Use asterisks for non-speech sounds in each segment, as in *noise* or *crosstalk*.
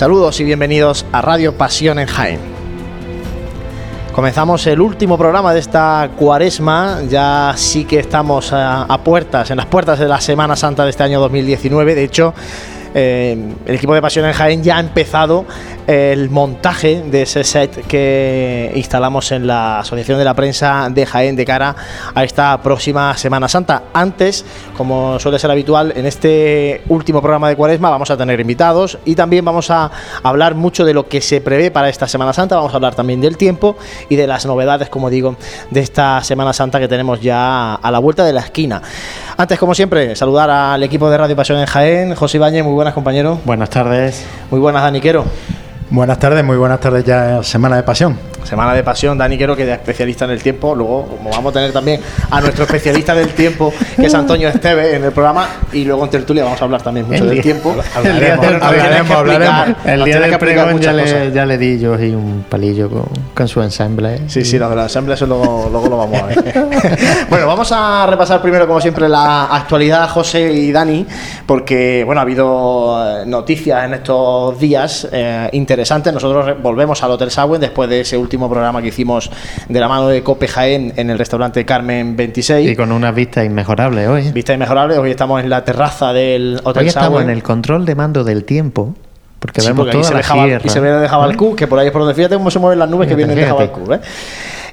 Saludos y bienvenidos a Radio Pasión en Jaén. Comenzamos el último programa de esta cuaresma, ya sí que estamos a, puertas, en las puertas de la Semana Santa de este año 2019, de hecho eh, el equipo de Pasión en Jaén ya ha empezado el montaje de ese set que instalamos en la Asociación de la Prensa de Jaén de cara a esta próxima Semana Santa. Antes, como suele ser habitual, en este último programa de Cuaresma vamos a tener invitados y también vamos a hablar mucho de lo que se prevé para esta Semana Santa. Vamos a hablar también del tiempo y de las novedades, como digo, de esta Semana Santa que tenemos ya a la vuelta de la esquina. Antes, como siempre, saludar al equipo de Radio Pasión en Jaén. José Ibañez, muy buenas, compañero. Buenas tardes. Muy buenas, Daniquero. Buenas tardes, muy buenas tardes ya, Semana de Pasión. Semana de Pasión, Dani Quero, que es especialista en el tiempo. Luego, como vamos a tener también a nuestro especialista del tiempo, que es Antonio Esteve, en el programa. Y luego en tertulia vamos a hablar también mucho del tiempo. Hablaremos, hablaremos, hablaremos. El día del pregón ya le, ya le, di yo ahí un palillo con, con su ensamble. Sí, sí, lo del ensamble eso luego, luego lo vamos a ver. *laughs* bueno, vamos a repasar primero, como siempre, la actualidad, José y Dani, porque, bueno, ha habido noticias en estos días eh, interesantes. Nosotros volvemos al Hotel Sagüen después de ese último programa que hicimos de la mano de Cope Jaén en el restaurante Carmen 26. Y con una vista inmejorable hoy. Vista inmejorable, hoy estamos en la terraza del Hotel Hoy estamos en el control de mando del tiempo. Porque Sí, vemos porque toda se la sierra. y se ve de Jabalcú, que por ahí es por donde fíjate cómo se mueven las nubes que vienen de. Jabalcú. ¿eh?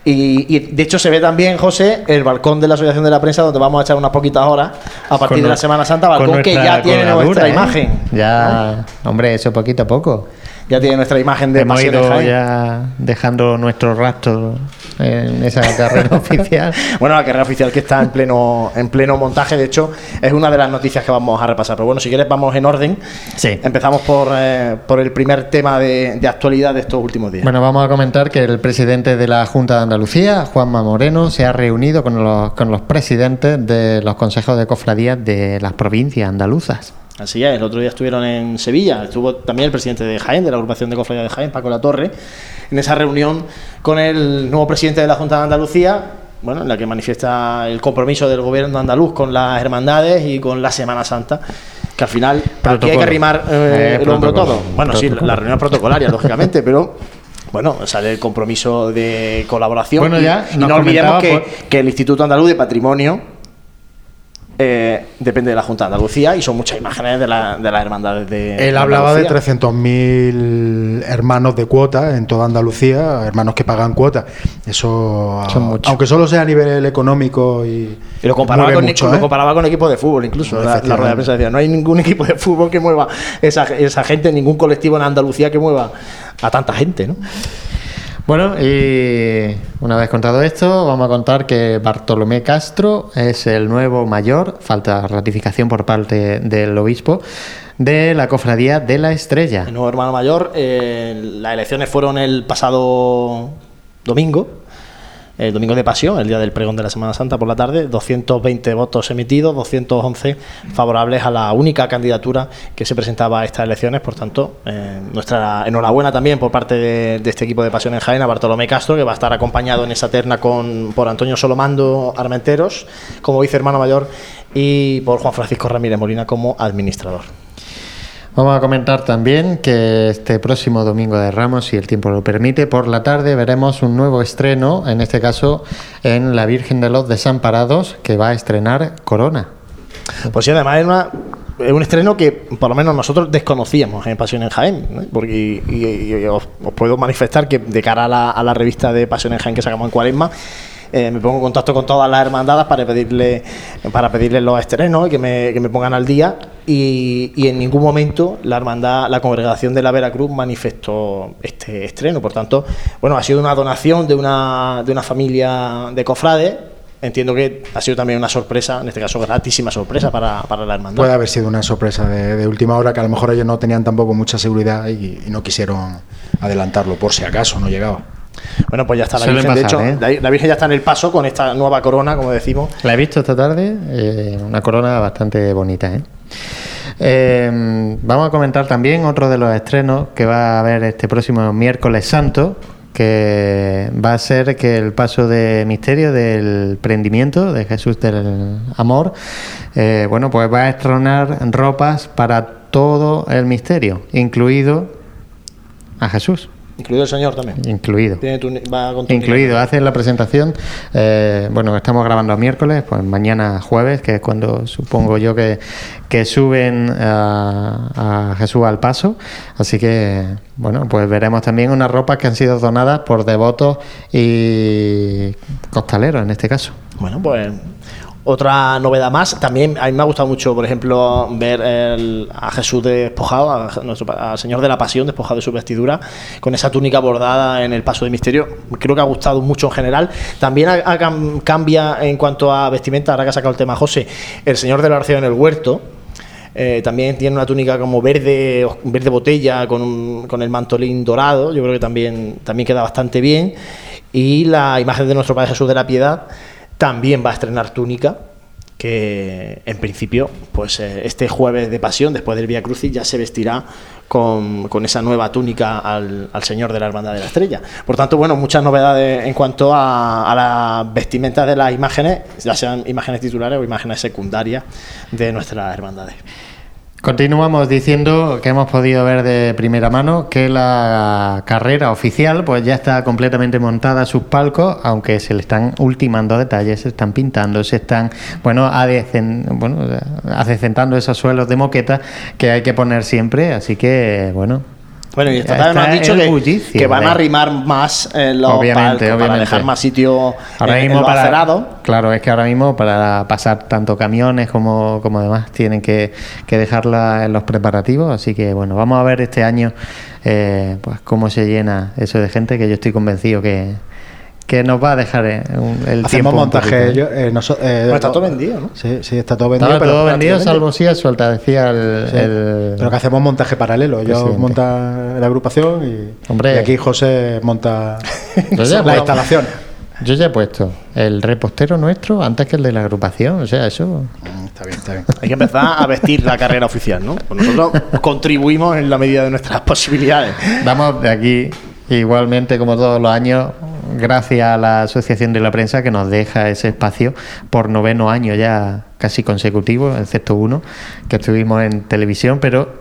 Y, y, de hecho se ve también, José, el balcón de la Asociación de la Prensa, donde vamos a echar unas poquitas horas a partir Con de la Semana Santa, balcón que ya tiene nuestra ¿eh? imagen. Ya, hombre, eso poquito a poco. Ya tiene nuestra imagen de Hemos ido ya dejando nuestro rastro en esa *laughs* carrera oficial. Bueno, la carrera oficial que está en pleno, en pleno montaje, de hecho, es una de las noticias que vamos a repasar. Pero bueno, si quieres, vamos en orden. Sí. Empezamos por, eh, por el primer tema de, de actualidad de estos últimos días. Bueno, vamos a comentar que el presidente de la Junta de Andalucía, Juanma Moreno, se ha reunido con los, con los presidentes de los consejos de cofradías de las provincias andaluzas. Así es, el otro día estuvieron en Sevilla, estuvo también el presidente de Jaén, de la agrupación de cofradía de Jaén, Paco La Torre, en esa reunión con el nuevo presidente de la Junta de Andalucía, bueno, en la que manifiesta el compromiso del gobierno andaluz con las hermandades y con la Semana Santa, que al final aquí hay que arrimar eh, Eh, el hombro todo. Bueno, sí, la reunión protocolaria, lógicamente, pero bueno, sale el compromiso de colaboración. Bueno, ya y, no olvidemos que, por- que el Instituto Andaluz de Patrimonio eh, depende de la Junta de Andalucía y son muchas imágenes de, la- de las hermandades de. Él de hablaba de Andalucía. 300.000 hermanos de cuota en toda Andalucía, hermanos que pagan cuota. Eso, Son aunque solo sea a nivel económico y, Y lo comparaba, con, mucho, lo ¿eh? comparaba con equipos de fútbol, incluso. La, la rueda de prensa decía: no hay ningún *laughs* equipo de fútbol que mueva esa, esa gente, ningún colectivo en Andalucía que mueva a tanta gente, ¿no? Bueno, y una vez contado esto, vamos a contar que Bartolomé Castro es el nuevo mayor, falta ratificación por parte del obispo, de la cofradía de la Estrella. El nuevo hermano mayor, eh, las elecciones fueron el pasado domingo, el domingo de pasión, el día del pregón de la Semana Santa por la tarde, 220 votos emitidos, 211 favorables a la única candidatura que se presentaba a estas elecciones. Por tanto, eh, nuestra enhorabuena también por parte de, este equipo de Pasión en Jaén a Bartolomé Castro, que va a estar acompañado en esa terna con, por Antonio Solomando Armenteros como vice hermano mayor y por Juan Francisco Ramírez Molina como administrador. Vamos a comentar también que este próximo domingo de Ramos, si el tiempo lo permite, por la tarde veremos un nuevo estreno, en este caso en la Virgen de los Desamparados, que va a estrenar Corona. Pues sí, además es, un estreno que por lo menos nosotros desconocíamos en Pasión en Jaén. Porque, y, os puedo manifestar que de cara a la, a la revista de Pasión en Jaén que sacamos en Cuaresma, eh, me pongo en contacto con todas las hermandades para pedirle para pedirles los estrenos y que me, que me pongan al día. Y, y en ningún momento la hermandad, la congregación de la Veracruz manifestó este estreno. Por tanto, bueno, ha sido una donación de una, de una familia de cofrades. Entiendo que ha sido también una sorpresa, en este caso gratísima sorpresa para, para la hermandad. Puede haber sido una sorpresa de, última hora que a lo mejor ellos no tenían tampoco mucha seguridad y no quisieron adelantarlo por si acaso no llegaba. Bueno, pues ya está la Virgen. de hecho, ¿eh? la, Virgen ya está en el paso con esta nueva corona, como decimos. La he visto esta tarde, eh, una corona bastante bonita. ¿eh? Eh, vamos a comentar también otro de los estrenos que va a haber este próximo miércoles santo, que va a ser que el paso de misterio del prendimiento de Jesús del Amor, bueno, pues va a estrenar ropas para todo el misterio, incluido a Jesús. Incluido el señor también. Incluido. Tiene tuni- va con túnica. Incluido, hacen la presentación. eh, bueno, estamos grabando a miércoles, pues mañana jueves, que es cuando supongo yo que, que suben a, a Jesús al paso. Así que, bueno, pues veremos también unas ropas que han sido donadas por devotos y costaleros en este caso. Bueno, pues otra novedad más. También a mí me ha gustado mucho, por ejemplo, ver el- a Jesús despojado, a al Señor de la Pasión despojado de su vestidura, con esa túnica bordada en el paso de misterio. Creo que ha gustado mucho en general. También cam- cambia en cuanto a vestimenta, ahora que ha sacado el tema José, el Señor de la Oración en el huerto. Eh, también tiene una túnica como verde, verde botella con, un- con el mantolín dorado. Yo creo que también, también queda bastante bien. Y la imagen de nuestro Padre Jesús de la Piedad también va a estrenar túnica. Que en principio, pues eh, este jueves de pasión, después del Vía Crucis, ya se vestirá con, con esa nueva túnica al, al Señor de la Hermandad de la Estrella. Por tanto, bueno, muchas novedades en cuanto a, a las vestimentas de las imágenes, ya sean imágenes titulares o imágenes secundarias de nuestras hermandades. Continuamos diciendo que hemos podido ver de primera mano que la carrera oficial pues ya está completamente montada a sus palcos, aunque se le están ultimando detalles, se están pintando, se están bueno, bueno esos suelos de moqueta que hay que poner siempre, así que bueno. Bueno, y esta tarde me han dicho que, bullicio, que van a eh. arrimar más en los Obviamente, para obviamente. dejar más sitio Ahora en, en mismo los para, acerados. claro, es que ahora mismo para pasar tanto camiones como, como demás tienen que, que dejarla en los preparativos, así que bueno, vamos a ver este año eh, pues cómo se llena eso de gente que yo estoy convencido que, que nos va a dejar eh, un- el Hacemos tiempo montaje. ¿eh? yo, eh, eh, Bueno, está todo vendido, ¿no? Sí, sí, está todo vendido. Pero todo vendido salvo si a suelta, decía el, Sí. el- Pero que hacemos montaje paralelo. Yo Presidente. monta la agrupación y, Hombre. y aquí José monta *laughs* Yo la pero- instalación. Yo ya he puesto el repostero nuestro antes que el de la agrupación, o sea, eso... Mm, Está bien, está bien. Hay que empezar a vestir la carrera oficial, ¿no? Pues nosotros contribuimos en la medida de nuestras posibilidades. Damos de aquí, igualmente como todos los años, gracias a la Asociación de la Prensa que nos deja ese espacio por noveno año ya casi consecutivo, excepto uno, que estuvimos en televisión, pero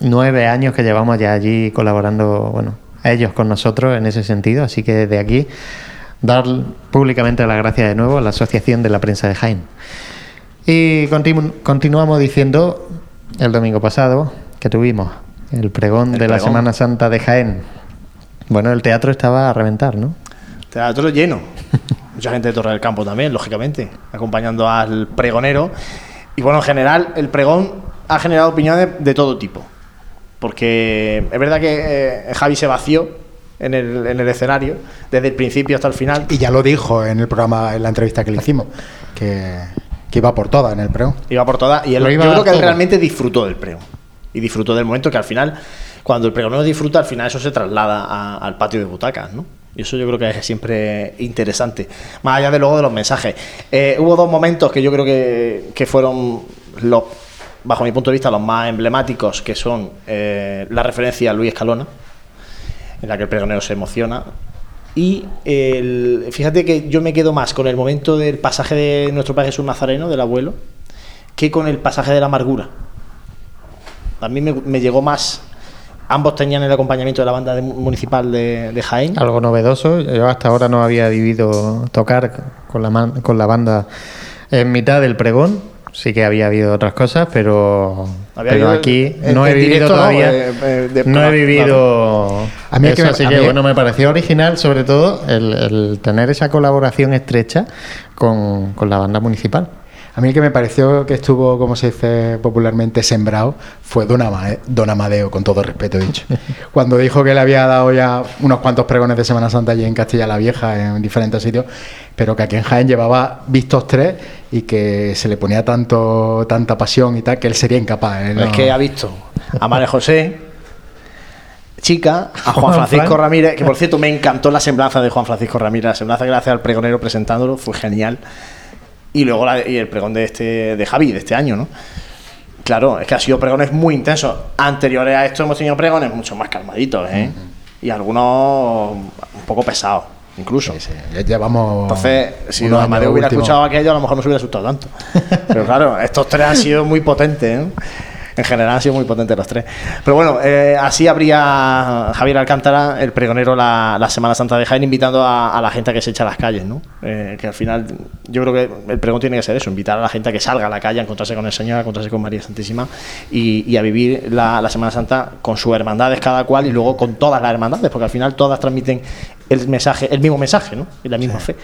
nueve años que llevamos ya allí colaborando, bueno, ellos con nosotros en ese sentido, así que desde aquí dar públicamente las gracias de nuevo a la Asociación de la Prensa de Jaén. Y continu- continuamos diciendo el domingo pasado que tuvimos el pregón El de la. Semana Santa de Jaén. Bueno, el teatro estaba a reventar, ¿no? Teatro lleno. Mucha gente de Torre del Campo también, lógicamente, acompañando al pregonero. Y bueno, en general, el pregón ha generado opiniones de todo tipo. Porque es verdad que eh, Javi se vació en el, en el escenario, desde el principio hasta el final. Y ya lo dijo en el programa, en la entrevista que le hicimos, que, que iba por todas en el preo. Iba por todas. Y él- yo creo que él realmente disfrutó del pregón. Y disfrutó del momento que al final, cuando el pregonero disfruta, al final eso se traslada a- al patio de butacas, ¿no? Y eso yo creo que es siempre interesante. Más allá de luego de los mensajes. Eh, hubo dos momentos que yo creo que, que fueron los, bajo mi punto de vista, los más emblemáticos, que son eh, la referencia a Luis Escalona, en la que el pregonero se emociona. Y el, fíjate que yo me quedo más con el momento del pasaje de nuestro Padre Jesús Nazareno, del abuelo, que con el pasaje de la amargura. A mí me, me llegó más. Ambos tenían el acompañamiento de la banda de- municipal de, de Jaén. Algo novedoso. Yo hasta ahora no había vivido tocar con la, man- con la banda en mitad del pregón. Sí que había habido otras cosas, pero, Había pero aquí no he vivido directo, ¿no? todavía. Eh, eh, de- no he vivido A mí es que así a que mí- bueno, me pareció original, sobre todo el, el tener esa colaboración estrecha con, con la banda municipal. A mí el que me pareció que estuvo, como se dice popularmente, sembrado fue Don, Ama- Don Amadeo, con todo respeto dicho. *laughs* Cuando dijo que le había dado ya unos cuantos pregones de Semana Santa allí en Castilla la Vieja, en diferentes sitios, pero que aquí en Jaén llevaba vistos tres y que se le ponía tanto tanta pasión y tal, que él sería incapaz. ¿eh? Es No- que ha visto a María José, chica, a Juan Francisco Fran. Ramírez, que por cierto me encantó la semblanza de Juan Francisco Ramírez, la semblanza que le hace al pregonero presentándolo, fue genial. Y luego la- y el pregón de este de Javi, de este año, ¿no? Claro, es que ha sido pregones muy intensos. Anteriores a esto hemos tenido pregones mucho más calmaditos, ¿eh? Y algunos un poco pesados, incluso. Sí, sí, ya llevamos. Entonces, si Don Amadeo hubiera escuchado aquello, a lo mejor no se hubiera asustado tanto. *laughs* Pero claro, estos tres han sido muy potentes. ¿eh? En general han sido muy potentes los tres. Pero bueno, eh, así habría Javier Alcántara, el pregonero, la, la Semana Santa de Jaén, invitando a, a la gente que se eche a las calles, ¿no? Eh, que al final, yo creo que el pregón tiene que ser eso, invitar a la gente a que salga a la calle, a encontrarse con el Señor, a encontrarse con María Santísima y, y a vivir la, la Semana Santa con sus hermandades cada cual y luego con todas las hermandades, porque al final todas transmiten el mensaje, el mismo mensaje, ¿no? Y la misma fe.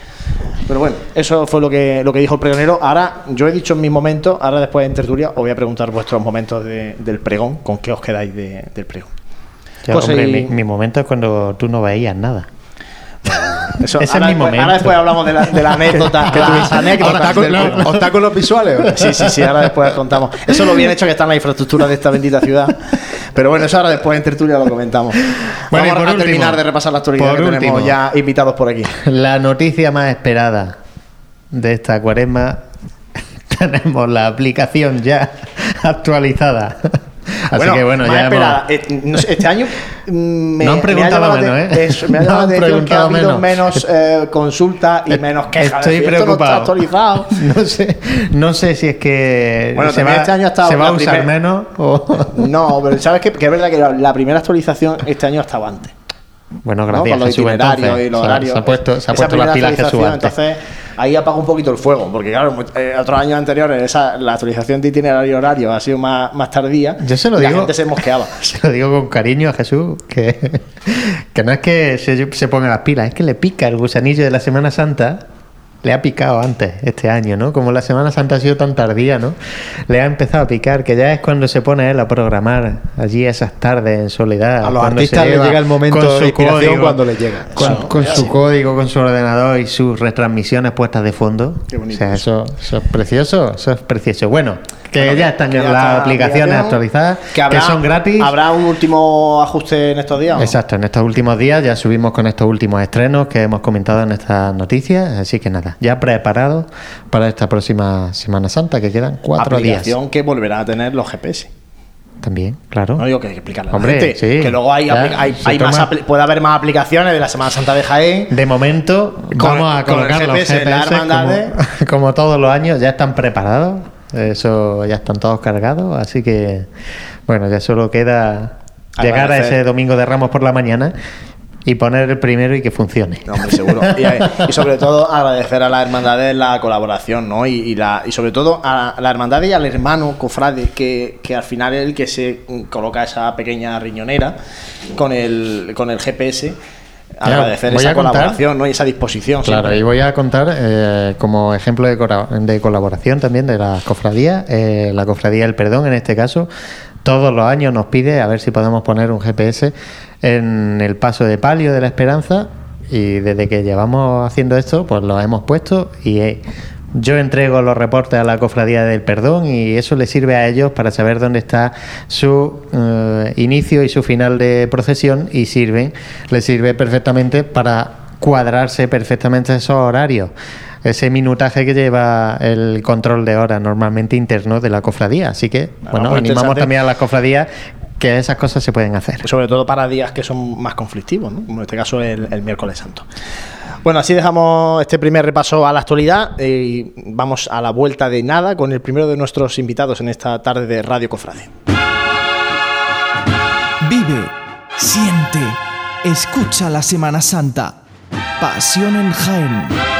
Pero bueno, eso fue lo que, lo que dijo el pregonero. Ahora, yo he dicho en mis momentos, ahora después en tertulia os voy a preguntar vuestros momentos de- del pregón, con qué os quedáis de- del pregón. Yo, José hombre, y- mi, mi momento es cuando tú no veías nada. *laughs* Eso, Ese es ahora mi después- momento. Ahora después hablamos de la, de la *laughs* anécdota. las anécdotas Obstáculos, del pregón. obstáculos visuales. Sí, sí, sí, ahora después contamos. Eso es lo bien hecho que está en la infraestructura de esta bendita ciudad. Pero bueno, eso ahora después en tertulia lo comentamos. Bueno, Vamos a último, terminar de repasar la actualidad que tenemos último. ya invitados por aquí. La noticia más esperada de esta cuaresma *laughs* tenemos la aplicación ya *laughs* actualizada. Así que bueno, ya hemos-. Eh, no sé, este año mm, me, No han me ha preguntado menos, ¿eh? eso, me ha *laughs* No han atención que ha menos *laughs* eh, consultas y menos quejas. Estoy de decir, "Esto no está preocupado. actualizado. No sé, no sé si es que Bueno, se va, este año ha estado se va a usar primer- menos o... No, pero sabes que, que es verdad que la, primera actualización este año estaba antes. Bueno, ¿no? gracias Con los itinerarios y los horarios. Se ha puesto, se ha Esa puesto primera las pilas Jesús actualización, antes. Entonces, ahí apaga un poquito el fuego, porque claro, eh, otros años anteriores esa, la actualización de itinerario horario ha sido más, más tardía. Yo se lo y digo. La gente se mosqueaba. *laughs* Se lo digo con cariño a Jesús, que, que no es que se, se ponga las pilas, es que le pica el gusanillo de la Semana Santa. Le ha picado antes, este año, ¿no? Como la Semana Santa ha sido tan tardía, ¿no? Le ha empezado a picar, que ya es cuando se pone él a programar allí esas tardes en soledad. A los artistas lleva llega el momento de su inspiración cuando les llega. Con, Eso, con es su código, con su ordenador y sus retransmisiones puestas de fondo. Qué bonito o sea, eso, eso es precioso, eso es precioso. Bueno, que ya están ya las está aplicaciones aplicación, actualizadas, que, habrá- son gratis. ¿Habrá un último ajuste en estos días? no? Exacto, en estos últimos días ya subimos con estos últimos estrenos que hemos comentado en estas noticias, así que nada, ya preparados para esta próxima Semana Santa, que quedan cuatro Aplicación días. que volverá a tener los GPS. También, claro. No digo que hay que a la Hombre, gente. sí, que luego hay, ya, hay, más puede haber más aplicaciones de la Semana Santa de Jaén. De momento, Con vamos a colocar los GPS, como, *laughs* como todos los años, ya están preparados. Eso ya están todos cargados, así que bueno, ya solo queda llegar a ese domingo de Ramos por la mañana y poner el primero y que funcione. No, hombre, seguro. *laughs* Y, eh, y sobre todo agradecer a las hermandades la colaboración, ¿no? Y, y la, y sobre todo a la hermandad y al hermano cofrade, que, que al final es el que se coloca esa pequeña riñonera con el, con el GPS. Agradecer voy esa a contar- colaboración ¿no? y esa disposición. Claro, siempre. y voy a contar eh, como ejemplo de, colaboración también de las cofradías, eh, la cofradía del perdón en este caso, todos los años nos pide a ver si podemos poner un GPS en el paso de palio de la esperanza y desde que llevamos haciendo esto pues lo hemos puesto y eh, yo entrego los reportes a la cofradía del perdón y eso les sirve a ellos para saber dónde está su eh, inicio y su final de procesión y sirven, les sirve perfectamente para cuadrarse perfectamente esos horarios. Ese minutaje que lleva el control de horas normalmente interno de la cofradía. Así que, bueno, muy animamos también a las cofradías que esas cosas se pueden hacer. Sobre todo para días que son más conflictivos, ¿no? como en este caso el, el miércoles santo. Bueno, así dejamos este primer repaso a la actualidad y vamos a la vuelta de nada con el primero de nuestros invitados en esta tarde de Radio Cofrade. Vive, siente, escucha la Semana Santa. Pasión en Jaén.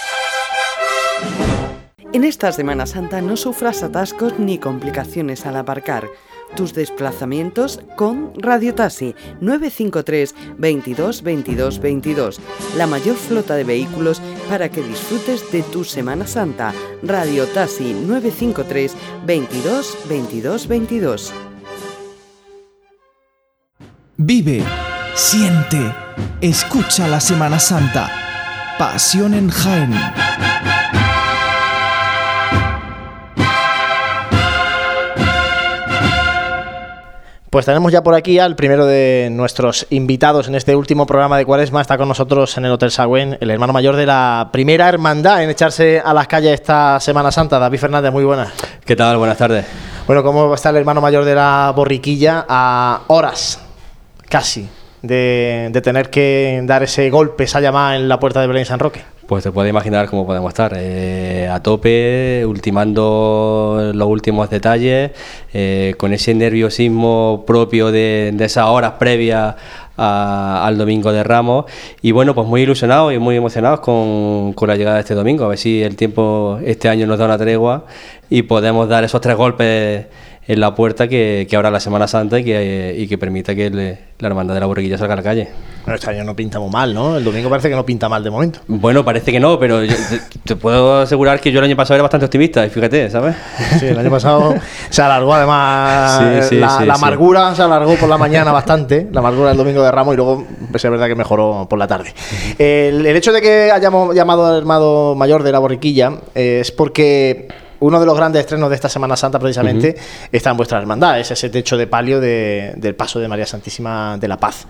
En esta Semana Santa no sufras atascos ni complicaciones al aparcar. Tus desplazamientos con Radio Taxi 953 22 22 22. La mayor flota de vehículos para que disfrutes de tu Semana Santa. Radio Taxi 953 22 22 22. Vive, siente, escucha la Semana Santa. Pasión en Jaén. Pues tenemos ya por aquí al primero de nuestros invitados en este último programa de Cuaresma. Está con nosotros en el Hotel Sagüen, el hermano mayor de la primera hermandad en echarse a las calles esta Semana Santa. David Fernández, muy buenas. ¿Qué tal? Buenas tardes. Bueno, ¿cómo está el hermano mayor de la borriquilla a horas, casi, de, de tener que dar ese golpe, esa llamada en la puerta de Belén San Roque? Pues te puedes imaginar cómo podemos estar, eh, a tope, ultimando los últimos detalles, eh, con ese nerviosismo propio de, de esas horas previas a- al domingo de Ramos. Y bueno, pues muy ilusionados y muy emocionados con, con la llegada de este domingo. A ver si el tiempo este año nos da una tregua y podemos dar esos tres golpes en la puerta que, que abra la Semana Santa y que, y que permita que la hermandad de la borriquilla salga a la calle. Bueno, este año no pinta muy mal, ¿no? El domingo parece que no pinta mal de momento. Bueno, parece que no, pero yo te, te puedo asegurar que yo el año pasado era bastante optimista, y fíjate, ¿sabes? Sí, el año pasado *laughs* se alargó además Sí, sí, la, sí, la amargura, se alargó por la mañana bastante, la amargura del domingo de Ramos y luego pues, es verdad que mejoró por la tarde. El, el hecho de que hayamos llamado al hermano mayor de la borriquilla eh, es porque uno de los grandes estrenos de esta Semana Santa precisamente está en vuestra hermandad, es ese techo de palio de- del paso de María Santísima de la Paz.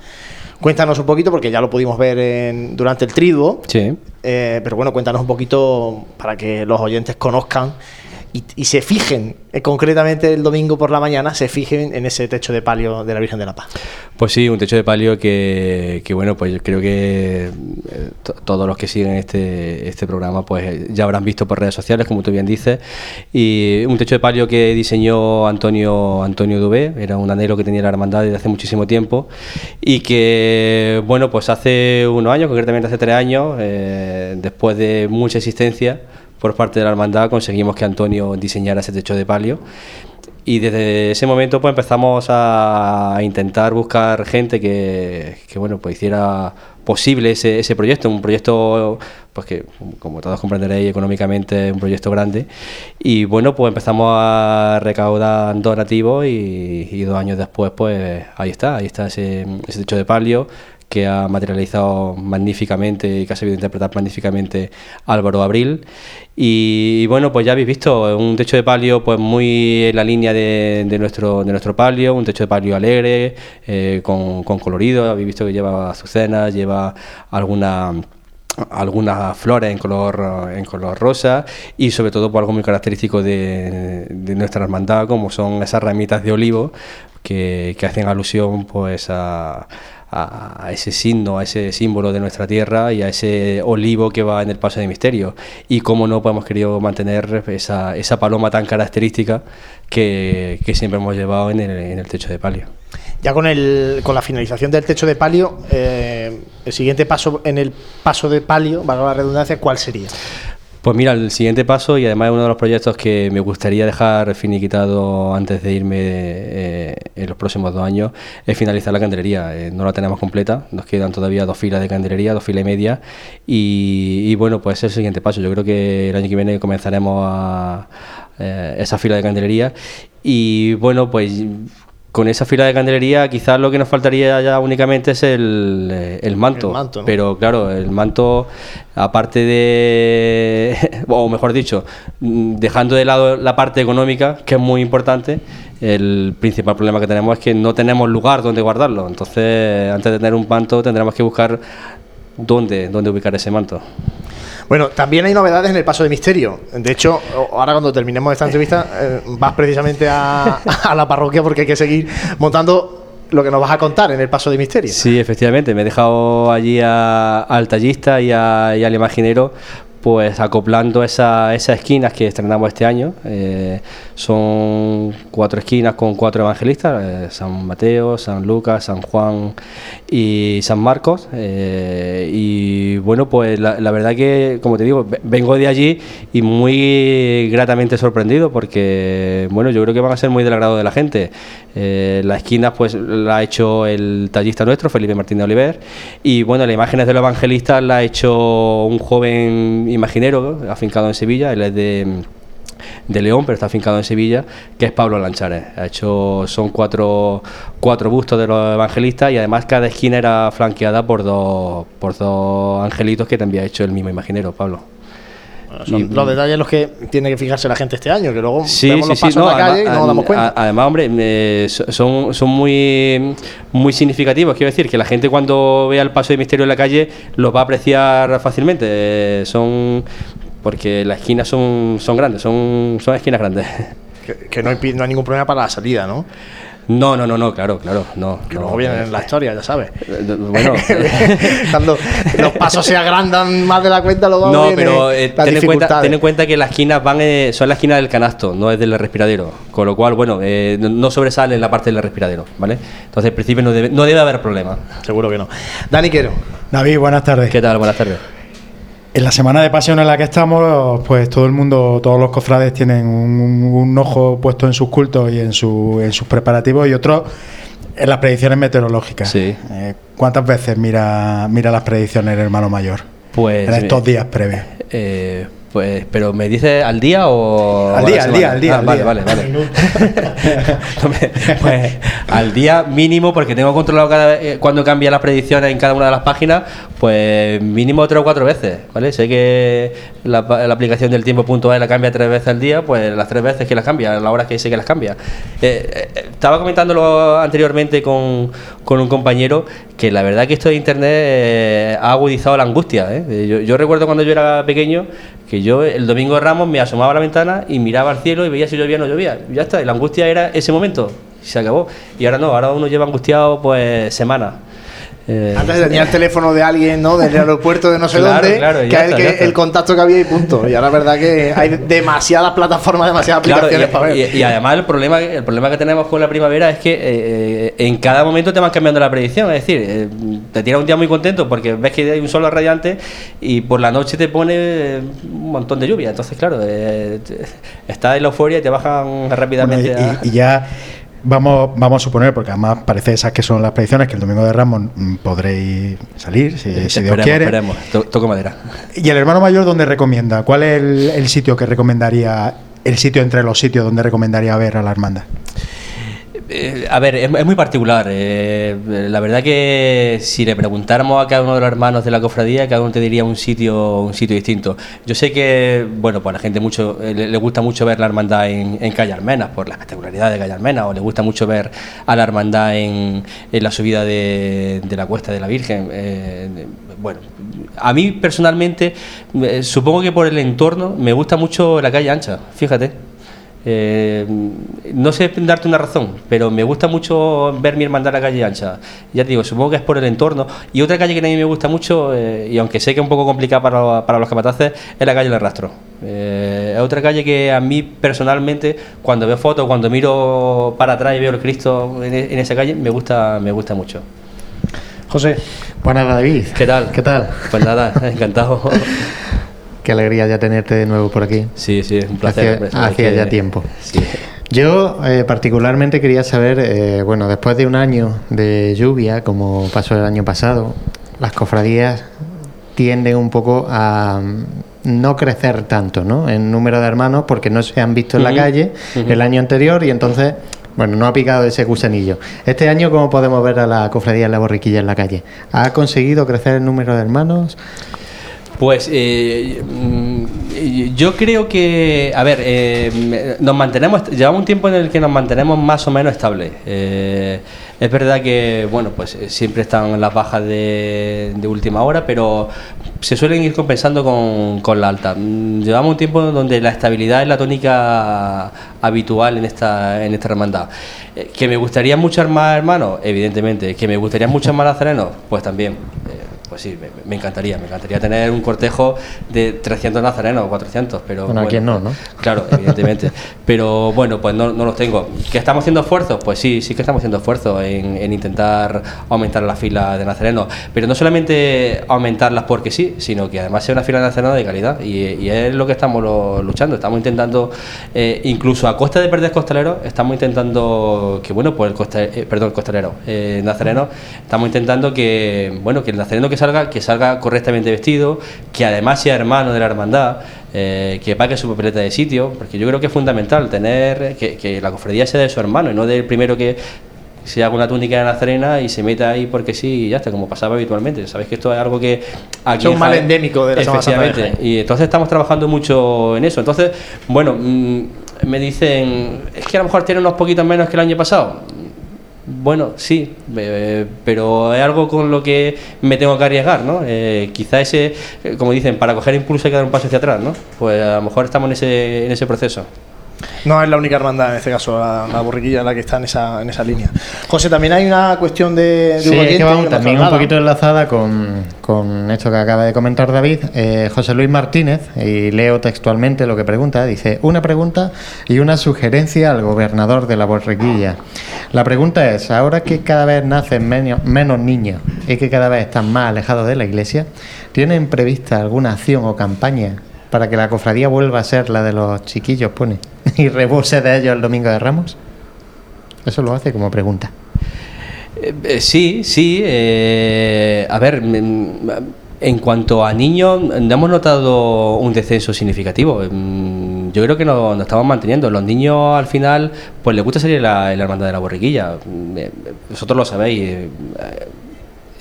Cuéntanos un poquito, porque ya lo pudimos ver en- durante el triduo, Sí. eh, pero bueno, cuéntanos un poquito para que los oyentes conozcan y, se fijen, eh, concretamente el domingo por la mañana, se fijen en ese techo de palio de la Virgen de la Paz. Pues sí, un techo de palio que, que, bueno, pues yo creo que eh, to- todos los que siguen este, este programa pues eh, ya habrán visto por redes sociales, como tú bien dices. Y un techo de palio que diseñó Antonio, Antonio Dubé, era un anhelo que tenía la hermandad desde hace muchísimo tiempo. Y que, bueno, pues hace unos años, concretamente hace tres años, después de mucha existencia por parte de la hermandad, conseguimos que Antonio diseñara ese techo de palio. Y desde ese momento pues empezamos a intentar buscar gente que, que, bueno pues hiciera posible ese, proyecto, un proyecto pues que como todos comprenderéis económicamente es un proyecto grande y bueno pues empezamos a recaudar donativos y, y dos años después pues ahí está, ahí está ese, ese techo de palio que ha materializado magníficamente y que ha sabido interpretar magníficamente Álvaro Abril. Y, bueno, pues ya habéis visto, un techo de palio pues muy en la línea de, de nuestro, de nuestro palio, un techo de palio alegre, eh, con, con colorido, habéis visto que lleva azucenas, lleva alguna algunas flores en color en color rosa y sobre todo por algo muy característico de, de nuestra hermandad como son esas ramitas de olivo que, que hacen alusión pues a, a, ese signo, a ese símbolo de nuestra tierra y a ese olivo que va en el paso de misterio. Y cómo no pues, hemos querido mantener esa, esa paloma tan característica que, que siempre hemos llevado en el, en el techo de palio. Ya con, el, con la finalización del techo de palio, eh, el siguiente paso en el paso de palio, valga la redundancia, ¿cuál sería? Pues mira, el siguiente paso, y además es uno de los proyectos que me gustaría dejar finiquitado antes de irme eh, en los próximos dos años, es finalizar la candelería. Eh, no la tenemos completa, nos quedan todavía dos filas de candelería, dos filas y media, y, bueno, pues es el siguiente paso. Yo creo que el año que viene comenzaremos a eh, esa fila de candelería, y bueno, pues con esa fila de candelería quizás lo que nos faltaría ya únicamente es el, eh, el manto. El manto, ¿no? Pero claro, el manto, aparte de, *laughs* o mejor dicho, dejando de lado la parte económica, que es muy importante, el principal problema que tenemos es que no tenemos lugar donde guardarlo. Entonces, antes de tener un manto, tendremos que buscar dónde, dónde ubicar ese manto. Bueno, también hay novedades en el paso de misterio. De hecho, ahora cuando terminemos esta entrevista, eh, vas precisamente a, *laughs* a la parroquia porque hay que seguir montando lo que nos vas a contar en el paso de misterio. Sí, efectivamente, me he dejado allí a- al tallista y, a- y al imaginero pues acoplando esa- esas esquinas que estrenamos este año. Eh, son cuatro esquinas con cuatro evangelistas, eh, San Mateo, San Lucas, San Juan y San Marcos. Eh, y bueno, pues la, la verdad que, como te digo, ve- vengo de allí y muy gratamente sorprendido porque, bueno, yo creo que van a ser muy del agrado de la gente. Eh, la esquina pues la ha hecho el tallista nuestro, Felipe Martínez Oliver, y bueno, las imágenes de los evangelistas la ha hecho un joven imaginero afincado en Sevilla, él es de de León, pero está afincado en Sevilla, que es Pablo Lanchares. Ha hecho, son cuatro, cuatro bustos de los evangelistas y además cada esquina era flanqueada por dos, por dos angelitos que también ha hecho el mismo imaginero, Pablo. Bueno, son Y- los detalles los que tiene que fijarse la gente este año, que luego Sí, vemos sí, los sí, pasos no, en la calle y no nos damos cuenta. además, hombre, eh, so- son, son muy, muy significativos. Quiero decir que la gente cuando vea el paso de misterio en la calle lo va a apreciar fácilmente. Eh, son porque las esquinas son, son grandes, son, son esquinas grandes. que que no, hay, no hay ningún problema para la salida, ¿no? No, no, no, no, claro, claro, no. Que no, luego viene eh, en la historia, ya sabes. eh, Bueno, *laughs* Cuando los pasos se agrandan más de la cuenta, luego no, viene pero eh, ten, en cuenta, dificultades. ten en cuenta que las esquinas van eh, son las esquinas del canasto, no es del respiradero. Con lo cual, bueno, eh, no- no sobresale en la parte del respiradero, ¿vale? Entonces, en principio no debe, no debe haber problema. Seguro que no. Dani Quero. David, buenas tardes. ¿Qué tal? Buenas tardes. En la semana de pasión en la que estamos, pues todo el mundo, todos los cofrades tienen un, ojo puesto en sus cultos y en, su- en sus preparativos y otro en las predicciones meteorológicas. Sí. Eh, ¿Cuántas veces mira, mira las predicciones el hermano mayor? Pues. en estos días previos. eh, pues, pero ¿me dices al día o.? Al día, al día, al día, Ah, al vale, día. vale, vale. *laughs* Me- pues al día mínimo, porque tengo controlado cada, eh, cuando cambia las predicciones en cada una de las páginas, pues mínimo tres o cuatro veces, ¿vale? Sé que la, aplicación del tiempo.es la cambia tres veces al día, pues las tres veces que las cambia, a la hora que sé que las cambia. Eh, eh, estaba comentándolo anteriormente con, con un compañero que la verdad que esto de internet eh, ha agudizado la angustia. Yo, yo recuerdo cuando yo era pequeño que yo el domingo Ramos me asomaba a la ventana y miraba al cielo y veía si llovía o no llovía. Ya está, y la angustia era ese momento, se acabó. Y ahora no, ahora uno lleva angustiado pues semanas. Eh, Antes tenía el teléfono de alguien, ¿no? Del aeropuerto de no sé Claro, dónde, claro, y que es el, está, que- ya está. el contacto que había y punto. Y ahora es verdad que hay demasiadas plataformas, demasiadas Claro, aplicaciones para ver. y, y- y además el problema, el problema que tenemos con la primavera es que eh, en cada momento te van cambiando la predicción. Es decir, eh, te tira un día muy contento porque ves que hay un sol radiante y por la noche te pone eh, un montón de lluvia. Entonces, claro, eh, estás en la euforia y te bajan rápidamente. Bueno, a- y, y ya vamos, vamos a suponer, porque además parece esas que son las predicciones, que el domingo de Ramos mm, podréis salir, si, si Dios quiere. esperemos. To- toco madera. ¿Y el hermano mayor dónde recomienda? ¿Cuál es el, el sitio que recomendaría, el sitio entre los sitios donde recomendaría ver a la hermandad? Eh, a ver, es, muy particular. eh, la verdad que si le preguntáramos a cada uno de los hermanos de la cofradía, cada uno te diría un sitio, un sitio distinto. Yo sé que, bueno, pues a la gente mucho eh, le, gusta mucho ver la hermandad en, Calle Almenas por la espectacularidad de Calle Almenas, o le gusta mucho ver a la hermandad en, la subida de, de la Cuesta de la Virgen. bueno, a mí personalmente, supongo que por el entorno me gusta mucho la calle ancha, fíjate. Eh, no sé darte una razón, pero me gusta mucho ver mi hermandad a la calle ancha. Ya te digo, supongo que es por el entorno. Y otra calle que a mí me gusta mucho, eh, y aunque sé que es un poco complicada para, para los capataces, es la calle del rastro. Eh, es otra calle que a mí personalmente, cuando veo fotos, cuando miro para atrás y veo el Cristo en, en esa calle, me gusta, me gusta mucho. José. Buenas, David. ¿Qué tal? ¿Qué tal? Pues nada, *laughs* encantado. *laughs* Qué alegría ya tenerte de nuevo por aquí. Sí, sí, es un placer. Hacía- ya tiempo. Sí. Yo eh, particularmente quería saber, eh, bueno, después de un año de lluvia, como pasó el año pasado, las cofradías tienden un poco a mm, no crecer tanto, ¿no? En número de hermanos, porque no se han visto en la calle el año anterior y entonces, bueno, no ha picado ese gusanillo. Este año, ¿cómo podemos ver a la cofradía en la borriquilla en la calle? ¿Ha conseguido crecer el número de hermanos? Pues eh, mm, yo creo que, a ver, eh, nos mantenemos, llevamos un tiempo en el que nos mantenemos más o menos estables. Eh, es verdad que, bueno, pues eh, siempre están las bajas de, última hora, pero se suelen ir compensando con, con la alta. Mm, Llevamos un tiempo donde la estabilidad es la tónica habitual en esta, en esta hermandad. Eh, ¿Que me gustaría muchos más hermanos? Evidentemente. ¿Que me gustaría muchos más nazarenos? Pues también. Pues sí, me, me encantaría, me encantaría tener un cortejo de 300 nazarenos o 400, pero... Bueno, ¿a quién no, no? Claro, evidentemente. *laughs* pero bueno, pues no, no los tengo. ¿Que estamos haciendo esfuerzos? Pues sí, sí que estamos haciendo esfuerzos en, en intentar aumentar la fila de nazarenos, pero no solamente aumentarlas porque sí, sino que además sea una fila de nazarenos de calidad, y, y es lo que estamos lo- luchando, estamos intentando, eh, incluso a costa de perder costaleros, estamos intentando que, bueno, pues el costa, eh, perdón, costalero, eh, nazareno, estamos intentando que, bueno, que el nazareno que salga, que salga correctamente vestido, que además sea hermano de la hermandad, eh, que pague su papeleta de sitio, porque yo creo que es fundamental tener, que, que la cofradía sea de su hermano y no del primero que se haga una túnica de nazarena y se meta ahí porque sí y ya está, como pasaba habitualmente. Sabéis que esto es algo que aquí Es un mal endémico de la Efectivamente. Y entonces estamos trabajando mucho en eso. Entonces, bueno, mm, me dicen, es que a lo mejor tiene unos poquitos menos que el año pasado. Bueno, sí, eh, pero es algo con lo que me tengo que arriesgar, ¿no? Eh, quizá ese, eh, como dicen, para coger impulso hay que dar un paso hacia atrás, ¿no? Pues a lo mejor estamos en ese, en ese proceso. No es la única hermandad en este caso, la, la borriquilla la que está en esa, en esa línea. José, también hay una cuestión de, de Sí, un es que vamos también un poquito enlazada con, con esto que acaba de comentar David. Eh, José Luis Martínez, y leo textualmente lo que pregunta, dice, una pregunta y una sugerencia al gobernador de la Borriquilla. La pregunta es, ahora que cada vez nacen menos, menos niños y que cada vez están más alejados de la iglesia, ¿tienen prevista alguna acción o campaña para que la cofradía vuelva a ser la de los chiquillos, pone, *laughs* y rebose de ellos el Domingo de Ramos? Eso lo hace como pregunta. Eh, eh, sí, sí. eh, a ver, mm, en cuanto a niños, no hemos notado un descenso significativo. Mm, Yo creo que nos, estamos manteniendo. Los niños, al final, pues les gusta salir la, la hermandad de la borriquilla. Mm, eh, Vosotros lo sabéis.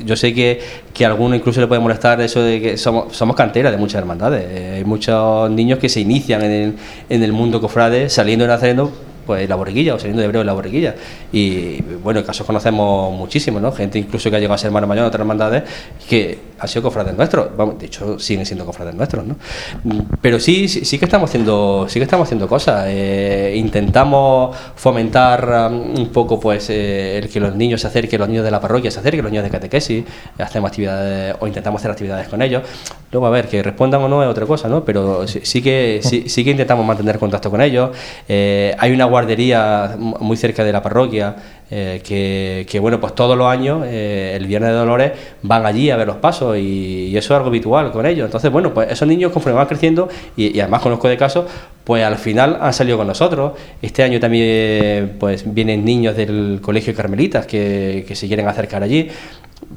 Yo sé que, que a alguno incluso le puede molestar eso de que somos, somos cantera de muchas hermandades. Hay muchos niños que se inician en el, en el mundo cofrade saliendo de Nazareno pues la borriquilla o saliendo de hebreo la borriquilla. Y bueno, en casos conocemos muchísimos, ¿no? Gente incluso que ha llegado a ser hermano mayor en otras hermandades que han sido cofrades nuestros. Vamos, de hecho, siguen siendo cofrades nuestros, ¿no? Pero sí, sí, sí que estamos haciendo, sí que estamos haciendo cosas. Eh, intentamos fomentar um, un poco pues eh, el que los niños se acerquen, los niños de la parroquia se acerquen, los niños de catequesis, hacemos actividades o intentamos hacer actividades con ellos. Luego, a ver, que respondan o no es otra cosa, ¿no? Pero sí, que, sí, que intentamos mantener contacto con ellos. Eh, hay una guardería mu- muy cerca de la parroquia eh, que, bueno, pues todos los años, eh, el Viernes de Dolores, van allí a ver los pasos y, eso es algo habitual con ellos. Entonces, bueno, pues esos niños conforme van creciendo, y, y además conozco de casos, pues al final han salido con nosotros. Este año también pues vienen niños del Colegio Carmelitas que, que se quieren acercar allí.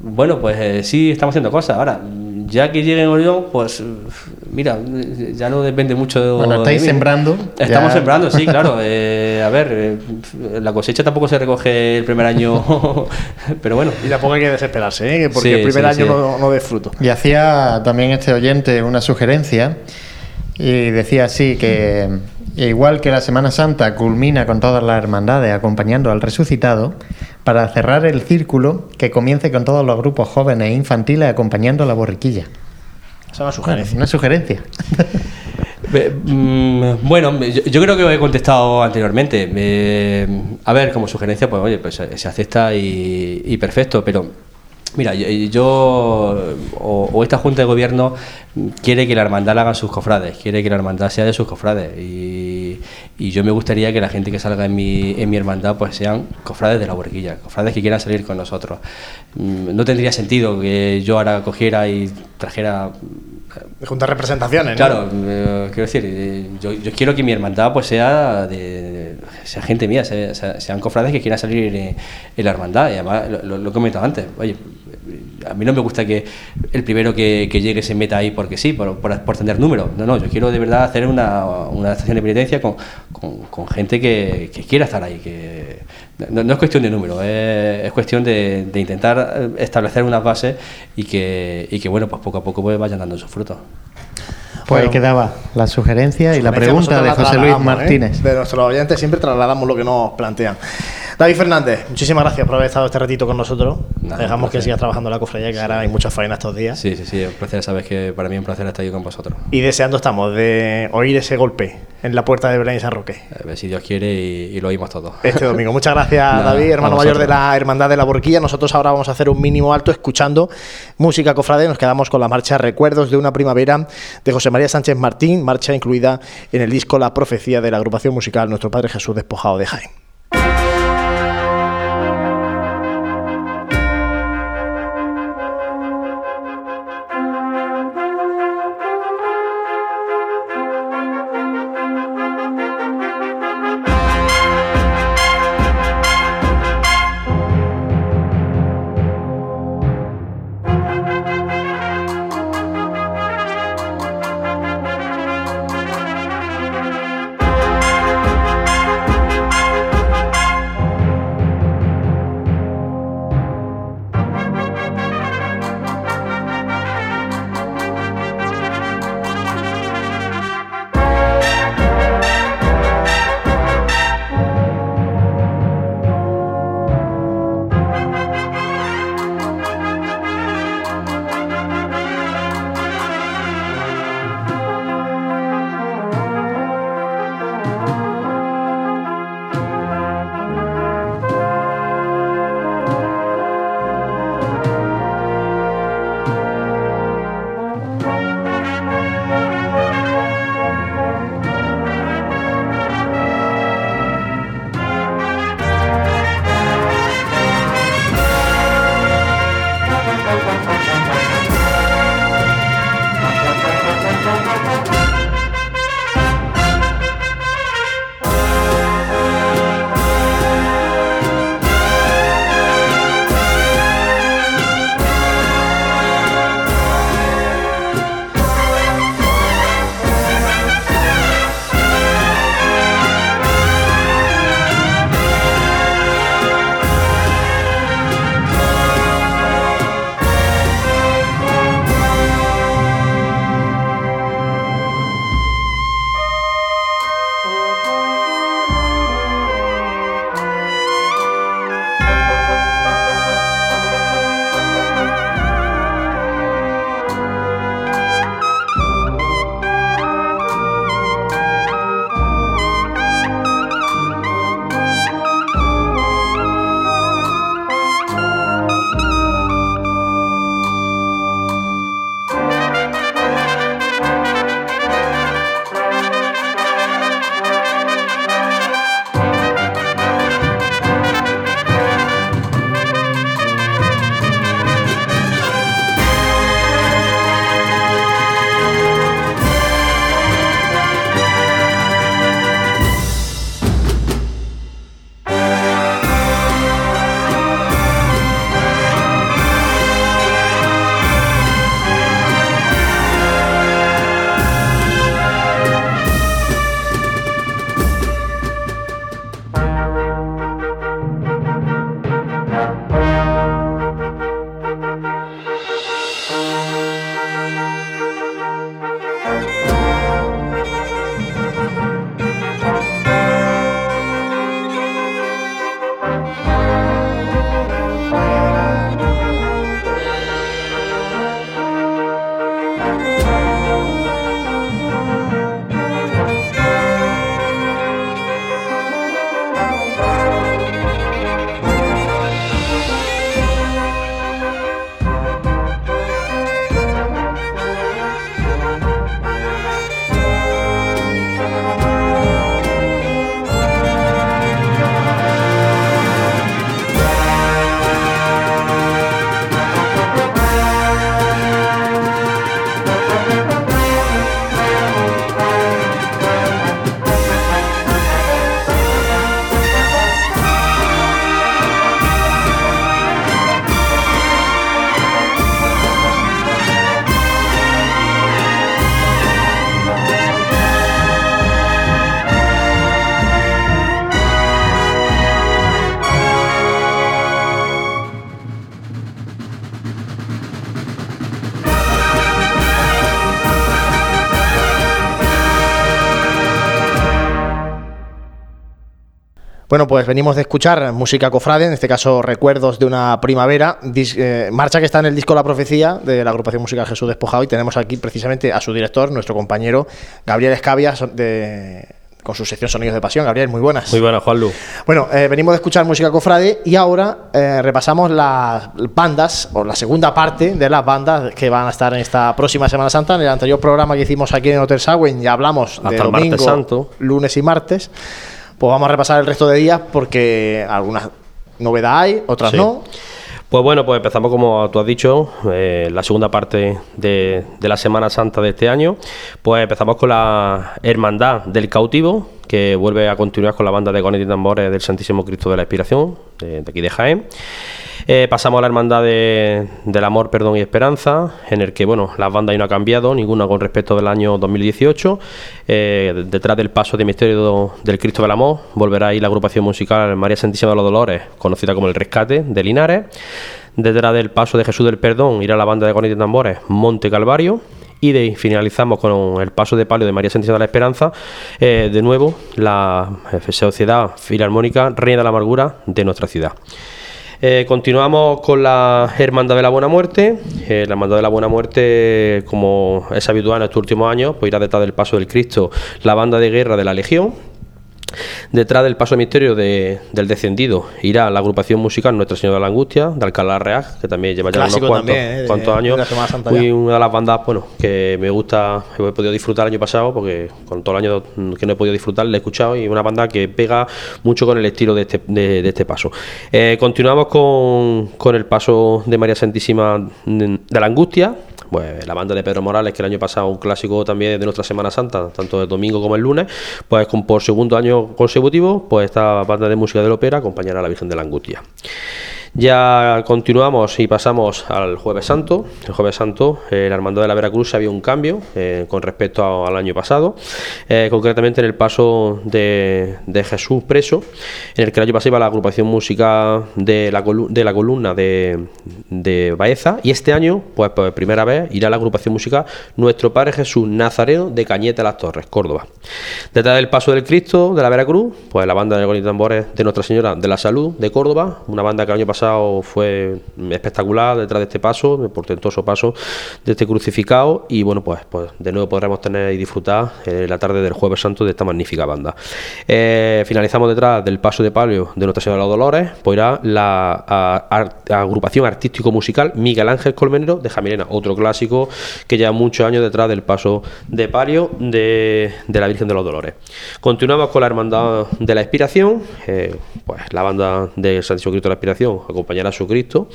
Bueno, pues eh, sí, estamos haciendo cosas. Ahora, ya que lleguen Orión, pues mira, ya no depende mucho de Bueno, estáis de mí. sembrando, Estamos ya. sembrando, sí, claro. *laughs* Eh, a ver, eh, la cosecha tampoco se recoge el primer año, *laughs* pero bueno. Y tampoco hay que desesperarse, ¿eh? porque Sí, el primer sí, año sí. no, no dé fruto. Y hacía también este oyente una sugerencia y decía así que igual que la Semana Santa culmina con todas las hermandades acompañando al resucitado, para cerrar el círculo que comience con todos los grupos jóvenes e infantiles acompañando a la borriquilla. Esa es una sugerencia. Una sugerencia. Mm, Bueno, yo, yo creo que he contestado anteriormente. Eh, a ver, como sugerencia, pues oye, pues se se acepta y, y perfecto, pero mira, yo, o, o esta Junta de Gobierno quiere que la hermandad la hagan sus cofrades, quiere que la hermandad sea de sus cofrades y, y yo me gustaría que la gente que salga en mi, en mi hermandad pues sean cofrades de la borriquilla, cofrades que quieran salir con nosotros. Mm, No tendría sentido que yo ahora cogiera y trajera De juntar representaciones, ¿no? Claro, eh, quiero decir, eh, yo, yo quiero que mi hermandad pues sea de sea gente mía, sea- sea- sean cofrades que quieran salir en, en la hermandad. Y además, lo- lo he comentado antes, oye, a mí no me gusta que el primero que, llegue se meta ahí porque sí, por, por, tener números. No, no, yo quiero de verdad hacer una, una estación de penitencia con, con- gente que, quiera estar ahí. que No, es cuestión de número, es, es cuestión de, de intentar establecer unas bases y que, y que, bueno, pues poco a poco pues vayan dando sus frutos. Pues ahí quedaba la sugerencia y la pregunta de José Luis ¿eh? Martínez. De nuestros oyentes siempre trasladamos lo que nos plantean. David Fernández, muchísimas gracias por haber estado este ratito con nosotros. Nada, Dejamos que sigas trabajando en la cofradía, que ahora hay mucha faena estos días. Sí, sí, sí, un placer, sabes que para mí es un placer estar aquí con vosotros. Y deseando estamos de oír ese golpe en la puerta de Belén y San Roque. A ver si Dios quiere y, y lo oímos todo. Este domingo. Muchas gracias, Nada, David, hermano mayor de la Hermandad de la Borquilla. Nosotros ahora vamos a hacer un mínimo alto escuchando música cofrade. Nos quedamos con la marcha Recuerdos de una primavera de José María Sánchez Martín, marcha incluida en el disco La Profecía de la agrupación musical Nuestro Padre Jesús Despojado de Jaén. Pues venimos de escuchar música cofrade, en este caso Recuerdos de una primavera, dis- eh, marcha que está en el disco La Profecía de la agrupación musical Jesús Despojado y tenemos aquí precisamente a su director, nuestro compañero Gabriel de- con su sección Sonidos de Pasión. Gabriel, muy buenas. Muy buenas, Juanlu. Bueno, eh, venimos de escuchar música cofrade y ahora eh, repasamos las bandas, o la segunda parte de las bandas que van a estar en esta próxima Semana Santa. En el anterior programa que hicimos aquí en Hotel Sagüen ya hablamos de Hasta martes domingo, santo. lunes y martes. Pues vamos a repasar el resto de días porque algunas novedades hay, otras Sí. no. Pues bueno, pues empezamos como tú has dicho, eh, la segunda parte de, de la Semana Santa de este año. Pues empezamos con la Hermandad del Cautivo, que vuelve a continuar con la banda de cornetas y tambores del Santísimo Cristo de la Inspiración, de, de aquí de Jaén. Eh, pasamos a la Hermandad de- del Amor, Perdón y Esperanza, en el que, bueno, las bandas no ha cambiado, ninguna con respecto del año 2018. Eh, detrás del paso de Misterio del Cristo del Amor, volverá ahí la agrupación musical María Santísima de los Dolores, conocida como El Rescate, de Linares. Detrás del paso de Jesús del Perdón irá la banda de cornetas y tambores Monte Calvario. Y de finalizamos con el paso de palio de María Santísima de la Esperanza. eh, de nuevo, la Sociedad Filarmónica Reina de la Amargura de nuestra ciudad. Eh, continuamos con la Hermandad de la Buena Muerte. Eh, la Hermandad de la Buena Muerte, como es habitual en estos últimos años, pues irá detrás del paso del Cristo la banda de guerra de la Legión. Detrás del paso de misterio de- del descendido irá la agrupación musical Nuestra Señora de la Angustia, de Alcalá Real, que también lleva ya unos Clásico cuantos, también, ¿eh? de- cuantos de años. ya. una de las bandas bueno, que me gusta, que he podido disfrutar el año pasado, porque con todo el año que no he podido disfrutar, la he escuchado y una banda que pega mucho con el estilo de este, de, de este paso. Eh, continuamos con, con el paso de María Santísima de la Angustia. Pues la banda de Pedro Morales, que el año pasado un clásico también de nuestra Semana Santa, tanto el domingo como el lunes, pues con, por segundo año consecutivo, pues esta banda de música de la ópera acompañará a la Virgen de la Angustia. Ya continuamos y pasamos al Jueves Santo. El Jueves Santo, eh, la Hermandad de la Veracruz había un cambio eh, con respecto al año pasado, eh, concretamente en el paso de, Jesús preso, en el que el año pasado iba la agrupación música de la, columna de, Baeza, y este año, pues por primera vez, irá la agrupación música Nuestro Padre Jesús Nazareno de Cañete Las Torres, Córdoba. Detrás del paso del Cristo de la Veracruz, pues la banda de Tambores de Nuestra Señora de la Salud de Córdoba, una banda que el año pasado fue espectacular detrás de este paso, el portentoso paso de este crucificado y bueno, pues, pues de nuevo podremos tener y disfrutar eh, la tarde del Jueves Santo de esta magnífica banda. Eh, finalizamos detrás del paso de palio de Nuestra Señora de los Dolores, pues irá la agrupación artístico-musical Miguel Ángel Colmenero de Jamilena, otro clásico que lleva muchos años detrás del paso de palio de, de la Virgen de los Dolores. Continuamos con la Hermandad de la Inspiración, eh, pues la banda de Santísimo Cristo de la Inspiración acompañará a su Cristo,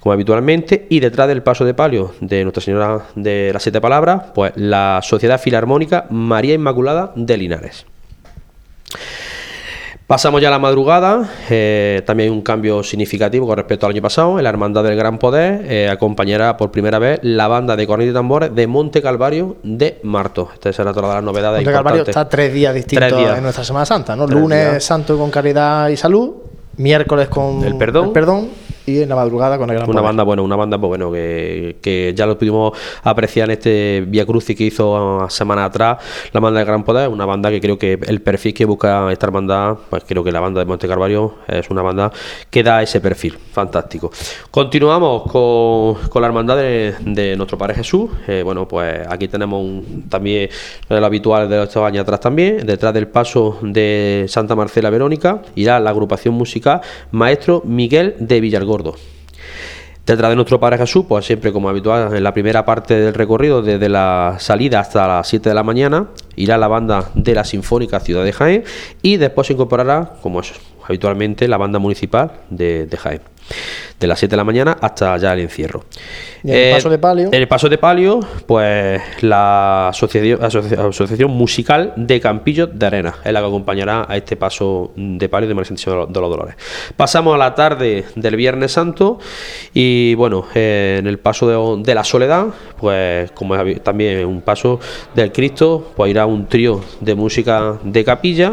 como habitualmente, y detrás del paso de palio de Nuestra Señora de las Siete Palabras, pues la Sociedad Filarmónica María Inmaculada de Linares. Pasamos ya a la madrugada, eh, también hay un cambio significativo con respecto al año pasado. En la Hermandad del Gran Poder eh, acompañará por primera vez la banda de cornetas y tambores de Monte Calvario de Marto. Esta será todas las novedades. Monte Calvario está tres días distintos Tres días. en nuestra Semana Santa, ¿no? Tres Lunes días. santo con caridad y salud, miércoles con El perdón. Y en la madrugada con el gran Una poder. banda, bueno, una banda pues, bueno, que, que ya lo pudimos apreciar en este Via Crucis que hizo semana atrás la banda de Gran Poder, una banda que creo que el perfil que busca esta hermandad, pues creo que la banda de Monte Carvalho es una banda que da ese perfil, fantástico. Continuamos con, con la hermandad de, de nuestro Padre Jesús, Eh, bueno, pues aquí tenemos un- también lo habitual de estos años atrás también, detrás del paso de Santa Marcela Verónica, irá la agrupación musical Maestro Miguel de Detrás de nuestro Padre Jesús, pues siempre como habitual, en la primera parte del recorrido, desde la salida hasta las 7 de la mañana, irá la banda de la Sinfónica Ciudad de Jaén y después se incorporará, como es habitualmente, la banda municipal de, de Jaén. De las 7 de la mañana hasta ya el encierro. ¿Y en el paso de palio? En el paso de palio, pues la asociación, asocia- asociación musical de Campillos de Arena es la que acompañará a este paso de palio de María Santísima de los- Dolores. Pasamos a la tarde del Viernes Santo y bueno, eh, en el paso de, de la Soledad, pues como es también un paso del Cristo, pues irá un trío de música de capilla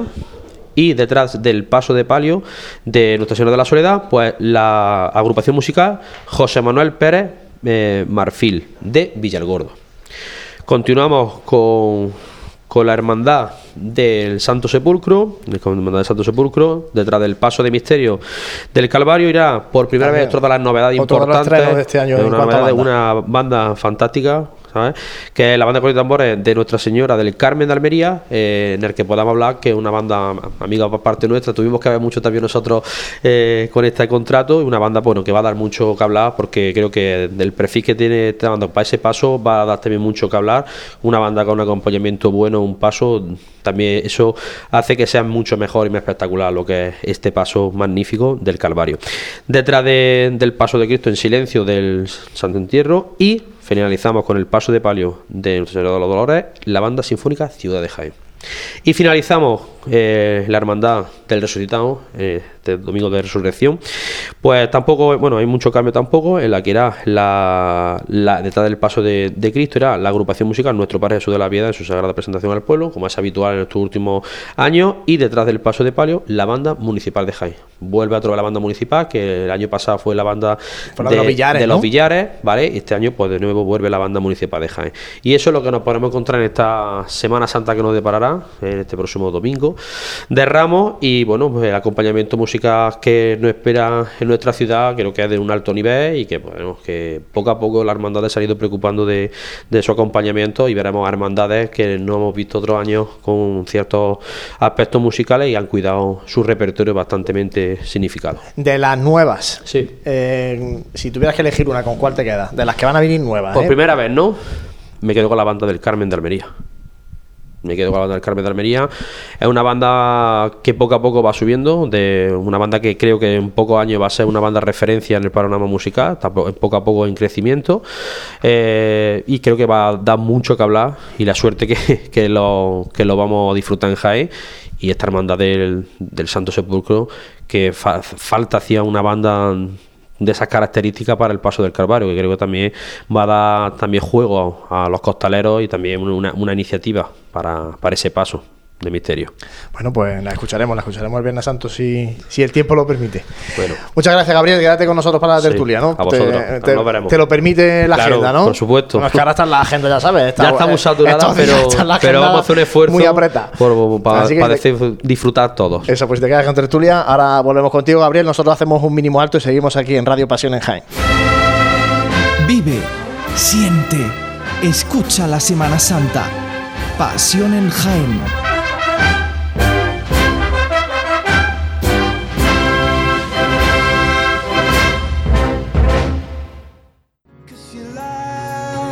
y detrás del paso de palio de Nuestra Señora de la Soledad, pues la agrupación musical José Manuel Pérez eh, Marfil de Villalgordo. Continuamos con, con la hermandad del Santo Sepulcro, la hermandad del Santo Sepulcro, detrás del paso de misterio del Calvario irá por primera También. vez todas las novedades importantes de este año en una, novedad de una banda fantástica. ¿Sabes? que es la banda de y tambores de Nuestra Señora del Carmen de Almería, eh, en el que podamos hablar que es una banda amiga por parte nuestra, tuvimos que ver mucho también nosotros eh, con este contrato, y una banda bueno que va a dar mucho que hablar, porque creo que del perfil que tiene esta banda para ese paso va a dar también mucho que hablar, una banda con un acompañamiento bueno, un paso, también eso hace que sea mucho mejor y más espectacular lo que es este paso magnífico del Calvario. Detrás de- del paso de Cristo en silencio del Santo Entierro y finalizamos con el paso de palio de Señora de los Dolores, la banda sinfónica Ciudad de Jaén. Y finalizamos eh, la hermandad del resucitado, eh, este domingo de resurrección. Pues tampoco, bueno, hay mucho cambio tampoco. En la que era la, la- detrás del paso de, de Cristo, era la agrupación musical Nuestro Padre Jesús de la Piedad en su sagrada presentación al pueblo, como es habitual en estos últimos años. Y detrás del paso de palio, la banda municipal de Jaén. Vuelve a vez la banda municipal, que el año pasado fue la banda Fue de los Villares, de los ¿no? Villares, ¿vale? Y este año, pues de nuevo vuelve la banda municipal de Jaén. Y eso es lo que nos podemos encontrar en esta Semana Santa que nos deparará, en este próximo domingo de Ramos. Y bueno, pues el acompañamiento musical que nos espera en nuestra ciudad, creo que es de un alto nivel y que, bueno, que poco a poco la hermandad se ha ido preocupando de, de su acompañamiento y veremos hermandades que no hemos visto otros años con ciertos aspectos musicales y han cuidado su repertorio bastante significado. De las nuevas. Sí. Eh, si tuvieras que elegir una, ¿con cuál te queda? De las que van a venir nuevas. Por ¿eh? primera vez, ¿no? Me quedo con la banda del Carmen de Almería. Me quedo con la banda del Carmen de Almería. Es una banda que poco a poco va subiendo, de una banda que creo que en pocos años va a ser una banda referencia en el panorama musical, poco a poco en crecimiento. Eh, y creo que va a dar mucho que hablar y la suerte que, *laughs* que lo, que lo vamos a disfrutar en Jaén. Y esta hermandad del, del Santo Sepulcro, que fa- falta hacía una banda de esas características para el paso del Calvario, que creo que también va a dar también juego a, los costaleros y también una, una iniciativa para, para ese paso de misterio. Bueno, pues la escucharemos, la escucharemos el Viernes Santo si, si el tiempo lo permite. Bueno. Muchas gracias, Gabriel. Quédate con nosotros para la Sí, tertulia, ¿no? a vosotros. Te, lo permite la Claro, agenda, ¿no? por supuesto. Bueno, es que ahora está en la agenda, ya sabes. ya estamos eh, días pero, está vamos a hacer un esfuerzo Muy apretada. para, te- disfrutar todos. Eso, pues si te quedas con tertulia. Ahora volvemos contigo, Gabriel. Nosotros hacemos un mínimo alto y seguimos aquí en Radio Pasión en Jaén. Vive, siente, escucha la Semana Santa. Pasión en Jaén.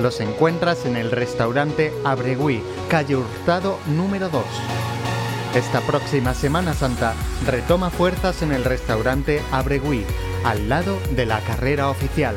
los encuentras en el restaurante Abregui, calle Hurtado número 2. Esta próxima Semana Santa retoma fuerzas en el restaurante Abregui, al lado de la carrera oficial.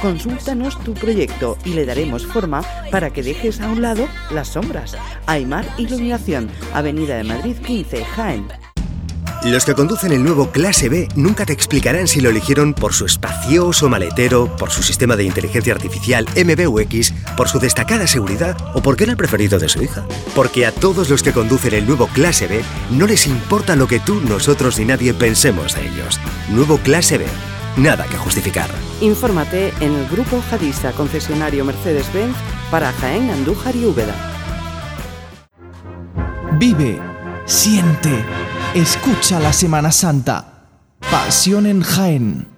consúltanos tu proyecto y le daremos forma para que dejes a un lado las sombras. Aymar Iluminación, Avenida de Madrid 15, Jaén. Los que conducen el nuevo Clase B nunca te explicarán si lo eligieron por su espacioso maletero, por su sistema de inteligencia artificial MBUX, por su destacada seguridad o porque era el preferido de su hija. Porque a todos los que conducen el nuevo Clase B no les importa lo que tú, nosotros ni nadie pensemos de ellos. Nuevo Clase B. Nada que justificar. Infórmate en el Grupo Jadisa, concesionario Mercedes-Benz para Jaén, Andújar y Úbeda. Vive, siente, escucha la Semana Santa. Pasión en Jaén.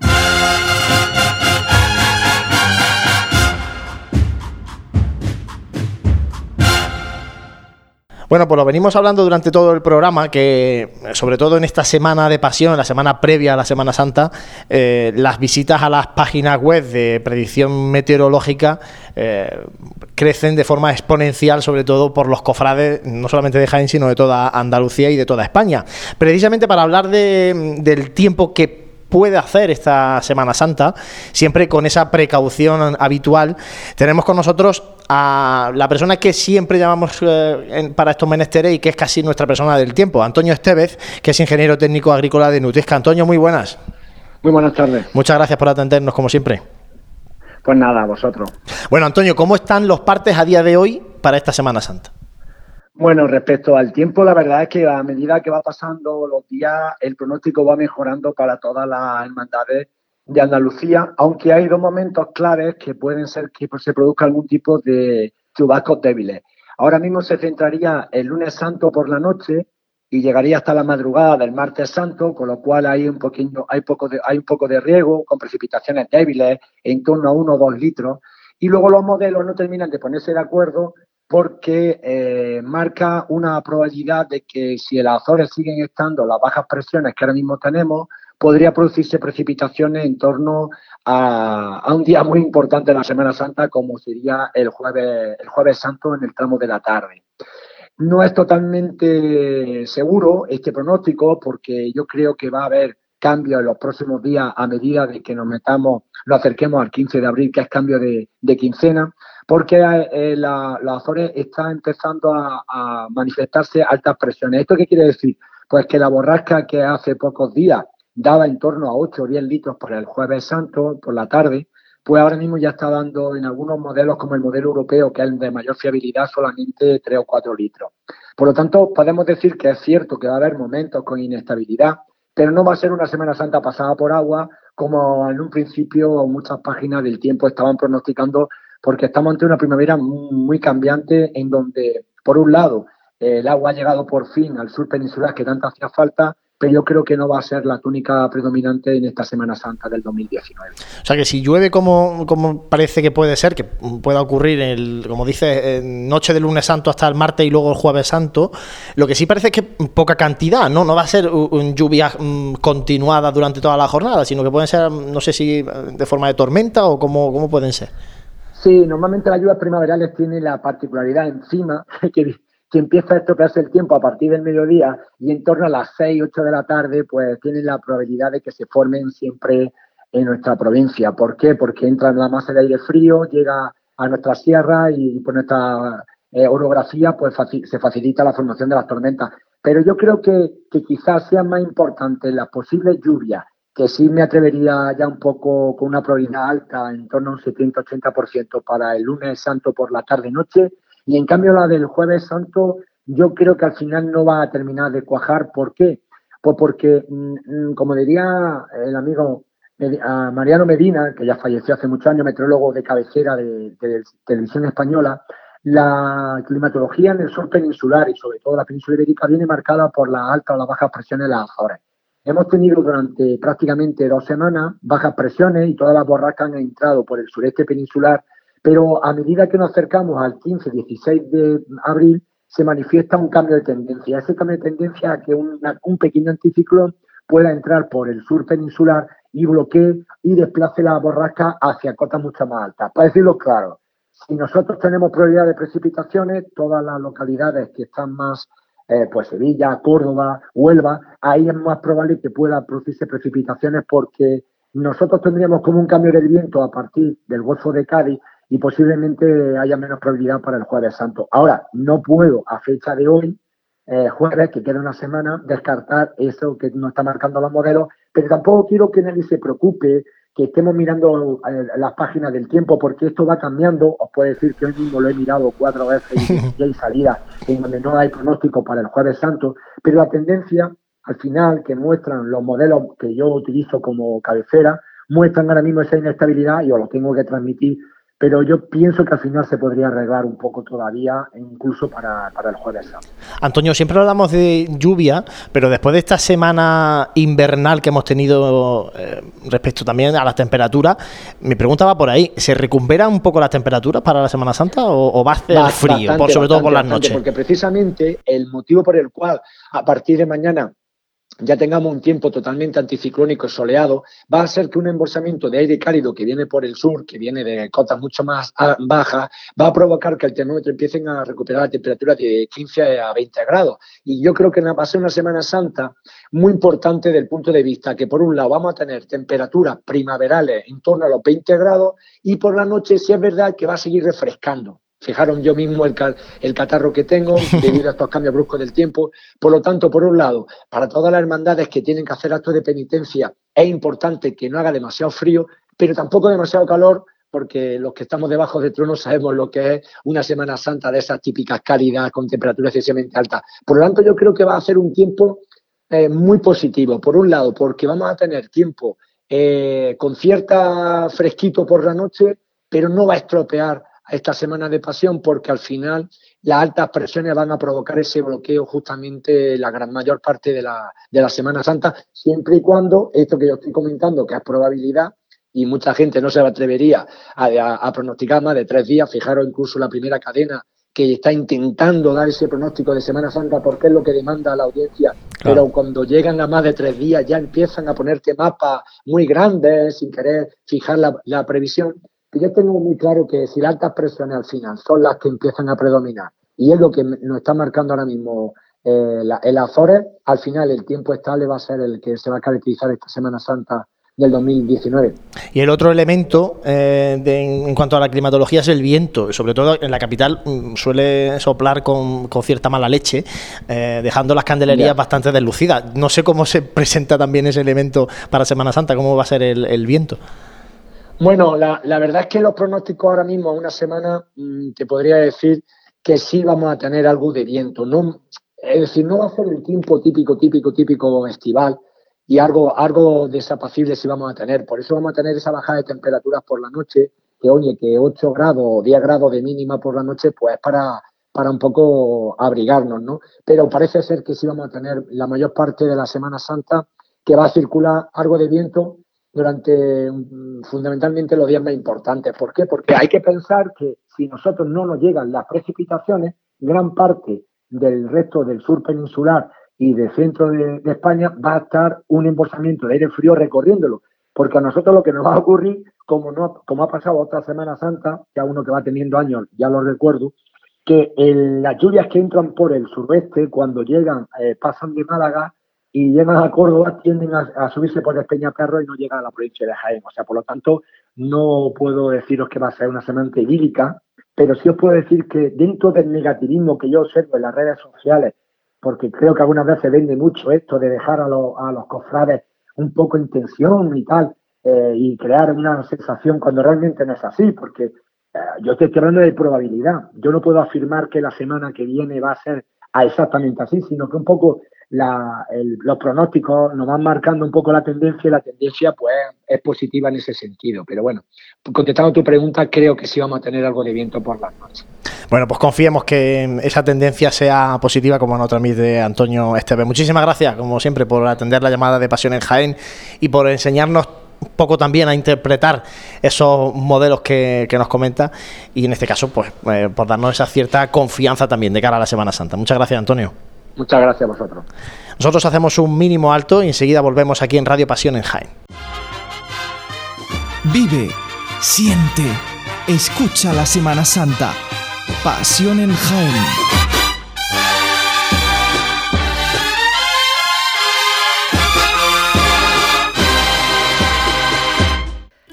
Bueno, pues lo venimos hablando durante todo el programa, que sobre todo en esta semana de pasión, la semana previa a la Semana Santa, eh, las visitas a las páginas web de predicción meteorológica eh, crecen de forma exponencial, sobre todo por los cofrades, no solamente de Jaén, sino de toda Andalucía y de toda España. Precisamente para hablar de, del tiempo que puede hacer esta Semana Santa, siempre con esa precaución habitual. Tenemos con nosotros a la persona que siempre llamamos eh, para estos menesteres y que es casi nuestra persona del tiempo, Antonio Estevez, que es ingeniero técnico agrícola de Nutrisca. Antonio, muy buenas. Muy buenas tardes. Muchas gracias por atendernos, como siempre. Pues nada, vosotros. Bueno, Antonio, ¿cómo están los partes a día de hoy para esta Semana Santa? Bueno, respecto al tiempo, la verdad es que a medida que va pasando los días, el pronóstico va mejorando para todas las hermandades de Andalucía, aunque hay dos momentos claves que pueden ser que se produzca algún tipo de chubascos débiles. Ahora mismo se centraría el lunes santo por la noche y llegaría hasta la madrugada del martes santo, con lo cual hay un poquito, hay poco de, hay un poco de riego con precipitaciones débiles en torno a uno o dos litros. Y luego los modelos no terminan de ponerse de acuerdo porque eh, marca una probabilidad de que si en las Azores siguen estando las bajas presiones que ahora mismo tenemos, podría producirse precipitaciones en torno a, un día muy importante de la Semana Santa, como sería el jueves, el jueves santo en el tramo de la tarde. No es totalmente seguro este pronóstico, porque yo creo que va a haber cambios en los próximos días a medida de que nos metamos, lo acerquemos al 15 de abril, que es cambio de, quincena porque eh, la, la, Azores está empezando a, manifestarse altas presiones. ¿Esto qué quiere decir? Pues que la borrasca que hace pocos días daba en torno a 8 o 10 litros por el jueves santo, por la tarde, pues ahora mismo ya está dando en algunos modelos, como el modelo europeo, que es el de mayor fiabilidad, solamente 3 o 4 litros. Por lo tanto, podemos decir que es cierto que va a haber momentos con inestabilidad, pero no va a ser una Semana Santa pasada por agua, como en un principio muchas páginas del tiempo estaban pronosticando porque estamos ante una primavera muy cambiante en donde, por un lado, el agua ha llegado por fin al sur peninsular que tanto hacía falta, pero yo creo que no va a ser la túnica predominante en esta Semana Santa del 2019. O sea que si llueve como, como parece que puede ser, que pueda ocurrir, el, como dice, noche del lunes santo hasta el martes y luego el jueves santo, lo que sí parece es que poca cantidad, ¿no? No va a ser un lluvia mm, continuada durante toda la jornada, sino que pueden ser, no sé si de forma de tormenta o cómo, cómo pueden ser. Sí, normalmente las lluvias primaverales tienen la particularidad encima *laughs* que, que empieza a estropearse el tiempo a partir del mediodía y en torno a las 6, 8 de la tarde, pues tienen la probabilidad de que se formen siempre en nuestra provincia. ¿Por qué? Porque entra en la masa de aire frío, llega a nuestra sierra y por nuestra eh, orografía pues se facilita la formación de las tormentas. Pero yo creo que, quizás sea más importante las posibles lluvias que sí me atrevería ya un poco con una probabilidad alta, en torno a un 70-80% para el lunes santo por la tarde-noche, y en cambio la del jueves santo yo creo que al final no va a terminar de cuajar. ¿Por qué? Pues porque, mm, como diría el amigo Mariano Medina, que ya falleció hace muchos años, metrólogo de cabecera de, televisión española, la climatología en el sur peninsular y sobre todo la península ibérica viene marcada por las altas o las bajas presiones de las Azores. Hemos tenido durante prácticamente dos semanas bajas presiones y todas las borrascas han entrado por el sureste peninsular, pero a medida que nos acercamos al 15-16 de abril se manifiesta un cambio de tendencia. Ese cambio de tendencia a que un pequeño anticiclón pueda entrar por el sur peninsular y bloquee y desplace la borrasca hacia cotas mucho más altas. Para decirlo claro, si nosotros tenemos probabilidad de precipitaciones, todas las localidades que están más eh, pues Sevilla, Córdoba, Huelva, ahí es más probable que puedan producirse precipitaciones porque nosotros tendríamos como un cambio del viento a partir del Golfo de Cádiz y posiblemente haya menos probabilidad para el jueves santo. Ahora, no puedo a fecha de hoy, eh, jueves, que queda una semana, descartar eso que nos está marcando los modelos, pero tampoco quiero que nadie se preocupe que estemos mirando eh, las páginas del tiempo, porque esto va cambiando. Os puedo decir que hoy mismo lo he mirado cuatro veces y *laughs* hay salidas en donde no hay pronóstico para el Jueves Santo, pero la tendencia al final que muestran los modelos que yo utilizo como cabecera, muestran ahora mismo esa inestabilidad y os lo tengo que transmitir pero yo pienso que al final se podría arreglar un poco todavía, incluso para, para el jueves santo. Antonio, siempre hablamos de lluvia, pero después de esta semana invernal que hemos tenido eh, respecto también a las temperaturas, mi pregunta va por ahí, ¿se recupera un poco las temperaturas para la Semana Santa o, o va a hacer frío, por, bastante, sobre todo por las noches? Porque precisamente el motivo por el cual a partir de mañana ya tengamos un tiempo totalmente anticiclónico y soleado, va a ser que un embolsamiento de aire cálido que viene por el sur, que viene de cotas mucho más bajas, va a provocar que el termómetro empiecen a recuperar la temperatura de 15 a 20 grados. Y yo creo que va a ser una Semana Santa muy importante desde el punto de vista que, por un lado, vamos a tener temperaturas primaverales en torno a los 20 grados y por la noche, sí es verdad que va a seguir refrescando. Fijaron yo mismo el, el catarro que tengo *laughs* debido a estos cambios bruscos del tiempo. Por lo tanto, por un lado, para todas las hermandades que tienen que hacer actos de penitencia, es importante que no haga demasiado frío, pero tampoco demasiado calor, porque los que estamos debajo del trono sabemos lo que es una Semana Santa de esas típicas cálidas con temperaturas excesivamente altas. Por lo tanto, yo creo que va a ser un tiempo eh, muy positivo. Por un lado, porque vamos a tener tiempo eh, con cierta fresquito por la noche, pero no va a estropear esta semana de pasión porque al final las altas presiones van a provocar ese bloqueo justamente la gran mayor parte de la, de la Semana Santa, siempre y cuando esto que yo estoy comentando, que es probabilidad, y mucha gente no se atrevería a, a- a pronosticar más de tres días, fijaros incluso la primera cadena que está intentando dar ese pronóstico de Semana Santa porque es lo que demanda la audiencia, pero cuando llegan a más de tres días ya empiezan a ponerte mapas muy grandes sin querer fijar la, la previsión. Y yo tengo muy claro que si las altas presiones al final son las que empiezan a predominar, y es lo que nos está marcando ahora mismo eh, la- el Azores, al final el tiempo estable va a ser el que se va a caracterizar esta Semana Santa del 2019. Y el otro elemento eh, de- en cuanto a la climatología es el viento. Sobre todo en la capital mm, suele soplar con, con cierta mala leche, eh, dejando las candelerías Ya. bastante deslucidas. No sé cómo se *laughs* presenta también ese elemento para Semana Santa, cómo va a ser el, el viento. Bueno, la, verdad es que los pronósticos ahora mismo, a una semana, mm, te podría decir que sí vamos a tener algo de viento. No, es decir, no va a ser el tiempo típico, típico, típico estival y algo, algo desapacible sí vamos a tener. Por eso vamos a tener esa bajada de temperaturas por la noche, que oye, que 8 grados o 10 grados de mínima por la noche, pues es para, para un poco abrigarnos, ¿no? Pero parece ser que sí vamos a tener la mayor parte de la Semana Santa que va a circular algo de viento durante mm, fundamentalmente los días más importantes. ¿Por qué? Porque hay que pensar que si nosotros no nos llegan las precipitaciones, gran parte del resto del sur peninsular y del centro de, España va a estar un embolsamiento de aire frío recorriéndolo. Porque a nosotros lo que nos va a ocurrir, como, no, como ha pasado otra Semana Santa, ya uno que va teniendo años, ya lo recuerdo, que el- las lluvias que entran por el suroeste, cuando llegan, eh, pasan de Málaga y llegan a Córdoba, tienden a, subirse por el Peñaperro y no llegan a la provincia de Jaén. O sea, por lo tanto, no puedo deciros que va a ser una semana idílica, pero sí os puedo decir que dentro del negativismo que yo observo en las redes sociales, porque creo que algunas veces vende mucho esto de dejar a, los- cofrades un poco en tensión y tal, eh, y crear una sensación cuando realmente no es así, porque eh, yo estoy hablando de probabilidad. Yo no puedo afirmar que la semana que viene va a ser exactamente así, sino que un poco la- el- los pronósticos nos van marcando un poco la tendencia y la tendencia pues es positiva en ese sentido. Pero bueno, contestando tu pregunta, creo que sí vamos a tener algo de viento por las noches. Bueno, pues confiemos que esa tendencia sea positiva, como nos transmite Antonio Esteve. Muchísimas gracias, como siempre, por atender la llamada de Pasión en Jaén y por enseñarnos un poco también a interpretar esos modelos que, que nos comenta y en este caso, pues, eh, por darnos esa cierta confianza también de cara a la Semana Santa. Muchas gracias, Antonio. Muchas gracias a vosotros. Nosotros hacemos un mínimo alto y enseguida volvemos aquí en Radio Pasión en Jaén. Vive, siente, escucha la Semana Santa. Pasión en Jaén.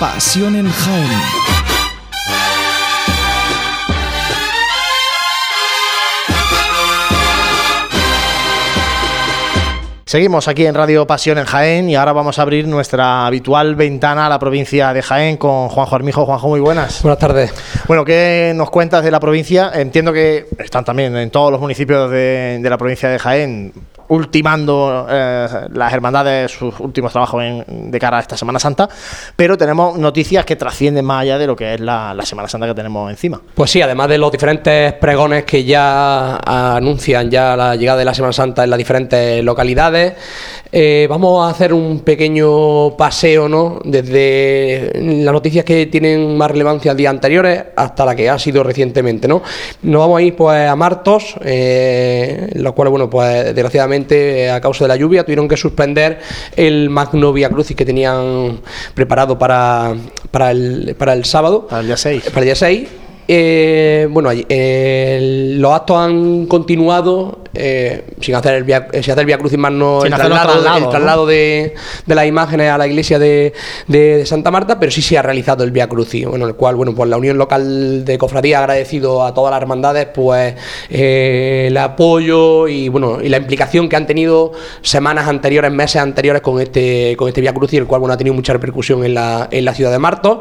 Pasión en Jaén. Seguimos aquí en Radio Pasión en Jaén y ahora vamos a abrir nuestra habitual ventana a la provincia de Jaén con Juanjo Armijo. Juanjo, muy buenas. Buenas tardes. Bueno, ¿qué nos cuentas de la provincia? Entiendo que están también en todos los municipios de, de la provincia de Jaén ultimando eh, las hermandades sus últimos trabajos de cara a esta Semana Santa, pero tenemos noticias que trascienden más allá de lo que es la, Semana Santa que tenemos encima. Pues sí, además de los diferentes pregones que ya anuncian ya la llegada de la Semana Santa en las diferentes localidades, eh, vamos a hacer un pequeño paseo, ¿no? Desde las noticias que tienen más relevancia días anteriores hasta la que ha sido recientemente, ¿no? Nos vamos a ir pues a Martos, eh, los cuales, bueno, pues desgraciadamente a causa de la lluvia tuvieron que suspender el Magno Via Crucis que tenían preparado para, para, el, para el sábado. Para el día 6. Para el día 6. Eh, bueno, eh, los actos han continuado eh, sin hacer el via, eh, sin hacer el via crucis más no Sin el traslado, traslado de, de las imágenes a la iglesia de, de- de Santa Marta, pero sí se ha realizado el via crucis, bueno, el cual, bueno, pues la Unión Local de Cofradía ha agradecido a todas las hermandades, pues eh, el apoyo y bueno y la implicación que han tenido semanas anteriores, meses anteriores con este con este via crucis, el cual bueno ha tenido mucha repercusión en la, en la ciudad de Martos.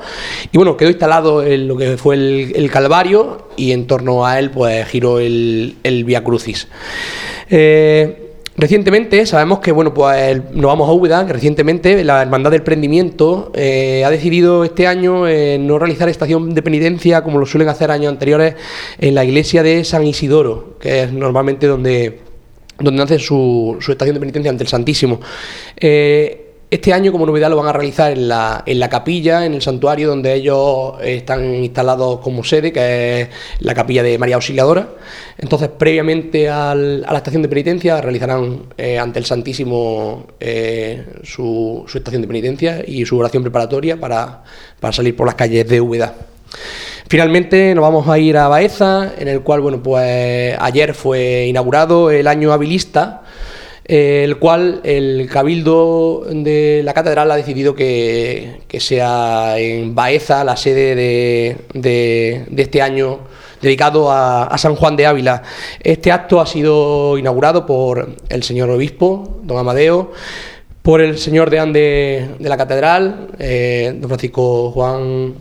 Y bueno quedó instalado en lo que fue el, el Calvario y en torno a él pues giró el, el via crucis. Eh, Recientemente sabemos que bueno pues nos vamos a Úbeda, que recientemente la Hermandad del Prendimiento eh, ha decidido este año eh, no realizar estación de penitencia como lo suelen hacer años anteriores en la iglesia de San Isidoro, que es normalmente donde, donde hace su, su estación de penitencia ante el Santísimo. Este año, como novedad, lo van a realizar en la, en la capilla, en el santuario donde ellos están instalados como sede, que es la capilla de María Auxiliadora. Entonces, previamente a la estación de penitencia, realizarán eh, ante el Santísimo eh, su, su estación de penitencia y su oración preparatoria para, para salir por las calles de Úbeda. Finalmente nos vamos a ir a Baeza, en el cual, bueno, pues ayer fue inaugurado el año habilista, eh, el cual el Cabildo de la Catedral ha decidido que, que sea en Baeza la sede de, de- de este año dedicado a, a San Juan de Ávila. Este acto ha sido inaugurado por el señor obispo, don Amadeo, por el señor deán de, de la Catedral, eh, don Francisco Juan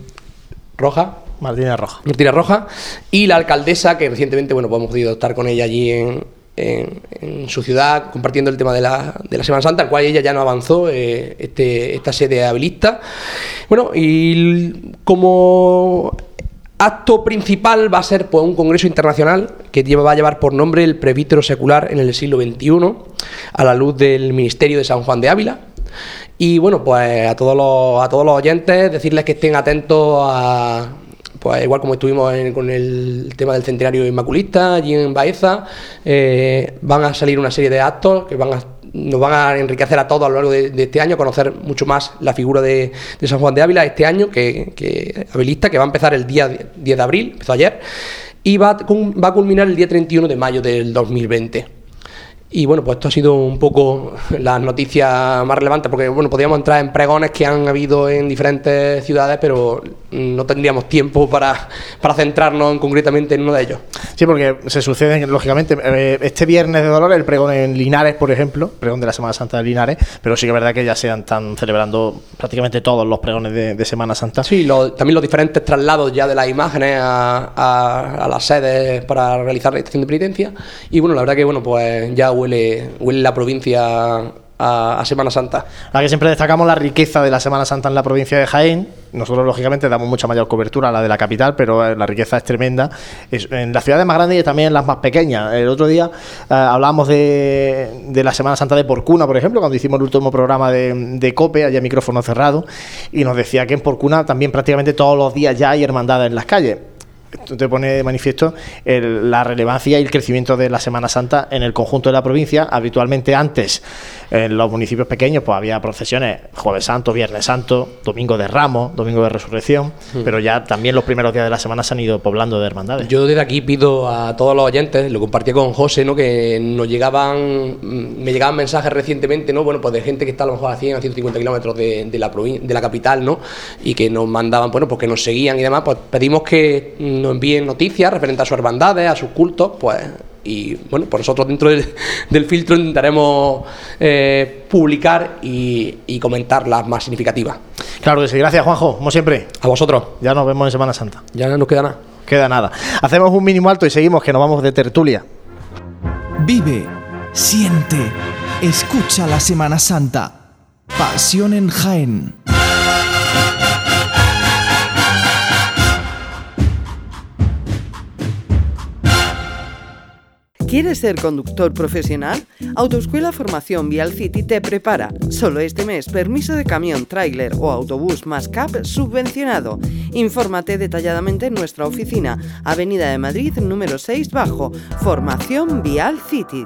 Roja, Martínez Roja. Martínez Roja, y la alcaldesa, que recientemente bueno, pues hemos podido estar con ella allí en, en- su ciudad, compartiendo el tema de la, de la Semana Santa, al cual ella ya no avanzó eh, este, esta sede habilista. Bueno, y como acto principal va a ser pues, un congreso internacional que lleva- va a llevar por nombre el presbítero secular en el siglo XXI, a la luz del Ministerio de San Juan de Ávila. Y bueno, pues a todos los, a todos los oyentes decirles que estén atentos a, pues igual como estuvimos en- con el tema del centenario inmaculista allí en Baeza, eh, van a salir una serie de actos que van a, nos van a enriquecer a todos a lo largo de, este año, conocer mucho más la figura de, San Juan de Ávila este año, que, que que va a empezar el día 10 de abril, empezó ayer, y va, va a culminar el día 31 de mayo del 2020. Y bueno, pues esto ha sido un poco las noticias más relevantes, porque bueno, podríamos entrar en pregones que han habido en diferentes ciudades, pero no tendríamos tiempo para, para centrarnos en- concretamente en uno de ellos. Sí, porque se suceden, lógicamente, eh, este viernes de Dolores, el pregón en Linares, por ejemplo, pregón de la Semana Santa de Linares, pero sí que es verdad que ya se están celebrando prácticamente todos los pregones de, de Semana Santa. Sí, lo- también los diferentes traslados ya de las imágenes a, a- a las sedes para realizar la estación de penitencia. Y bueno, la verdad que bueno, pues ya huele, huele la provincia a, Semana Santa. La que siempre destacamos la riqueza de la Semana Santa en la provincia de Jaén. Nosotros, lógicamente, damos mucha mayor cobertura a la de la capital, pero eh, la riqueza es tremenda. En las ciudades más grandes y también en las más pequeñas. El otro día eh, hablábamos de, de la Semana Santa de Porcuna, por ejemplo, cuando hicimos el último programa de, de COPE, allá micrófono cerrado, y nos decía que en Porcuna también prácticamente todos los días ya hay hermandades en las calles. Te pone de manifiesto el- la relevancia y el crecimiento de la Semana Santa en el conjunto de la provincia. Habitualmente antes en los municipios pequeños pues había procesiones Jueves Santo, Viernes Santo, Domingo de Ramos, Domingo de Resurrección, Mm. pero ya también los primeros días de la semana se han ido poblando de hermandades. Yo desde aquí pido a todos los oyentes, lo compartí con José, ¿no? que nos llegaban, mm, me llegaban mensajes recientemente, ¿no? bueno, pues de gente que está a lo mejor a 100 a 150 kilómetros de, de la de la capital, ¿no? y que nos mandaban, bueno, pues que nos seguían y demás, pues pedimos que nos envíen noticias referentes a sus hermandades, a sus cultos, pues y bueno, pues nosotros dentro del, *laughs* del filtro intentaremos eh, publicar y, y comentar las más significativas. Claro que sí, gracias Juanjo, como siempre. A vosotros. Ya nos vemos en Semana Santa. Ya no nos queda nada. Queda nada. Hacemos un mínimo alto y seguimos, que nos vamos de tertulia. Vive, siente, escucha la Semana Santa. Pasión en Jaén. ¿Quieres ser conductor profesional? Autoescuela Formación Vial City te prepara. Solo este mes, permiso de camión, tráiler o autobús más CAP subvencionado. Infórmate detalladamente en nuestra oficina, Avenida de Madrid número 6 bajo, Formación Vial City.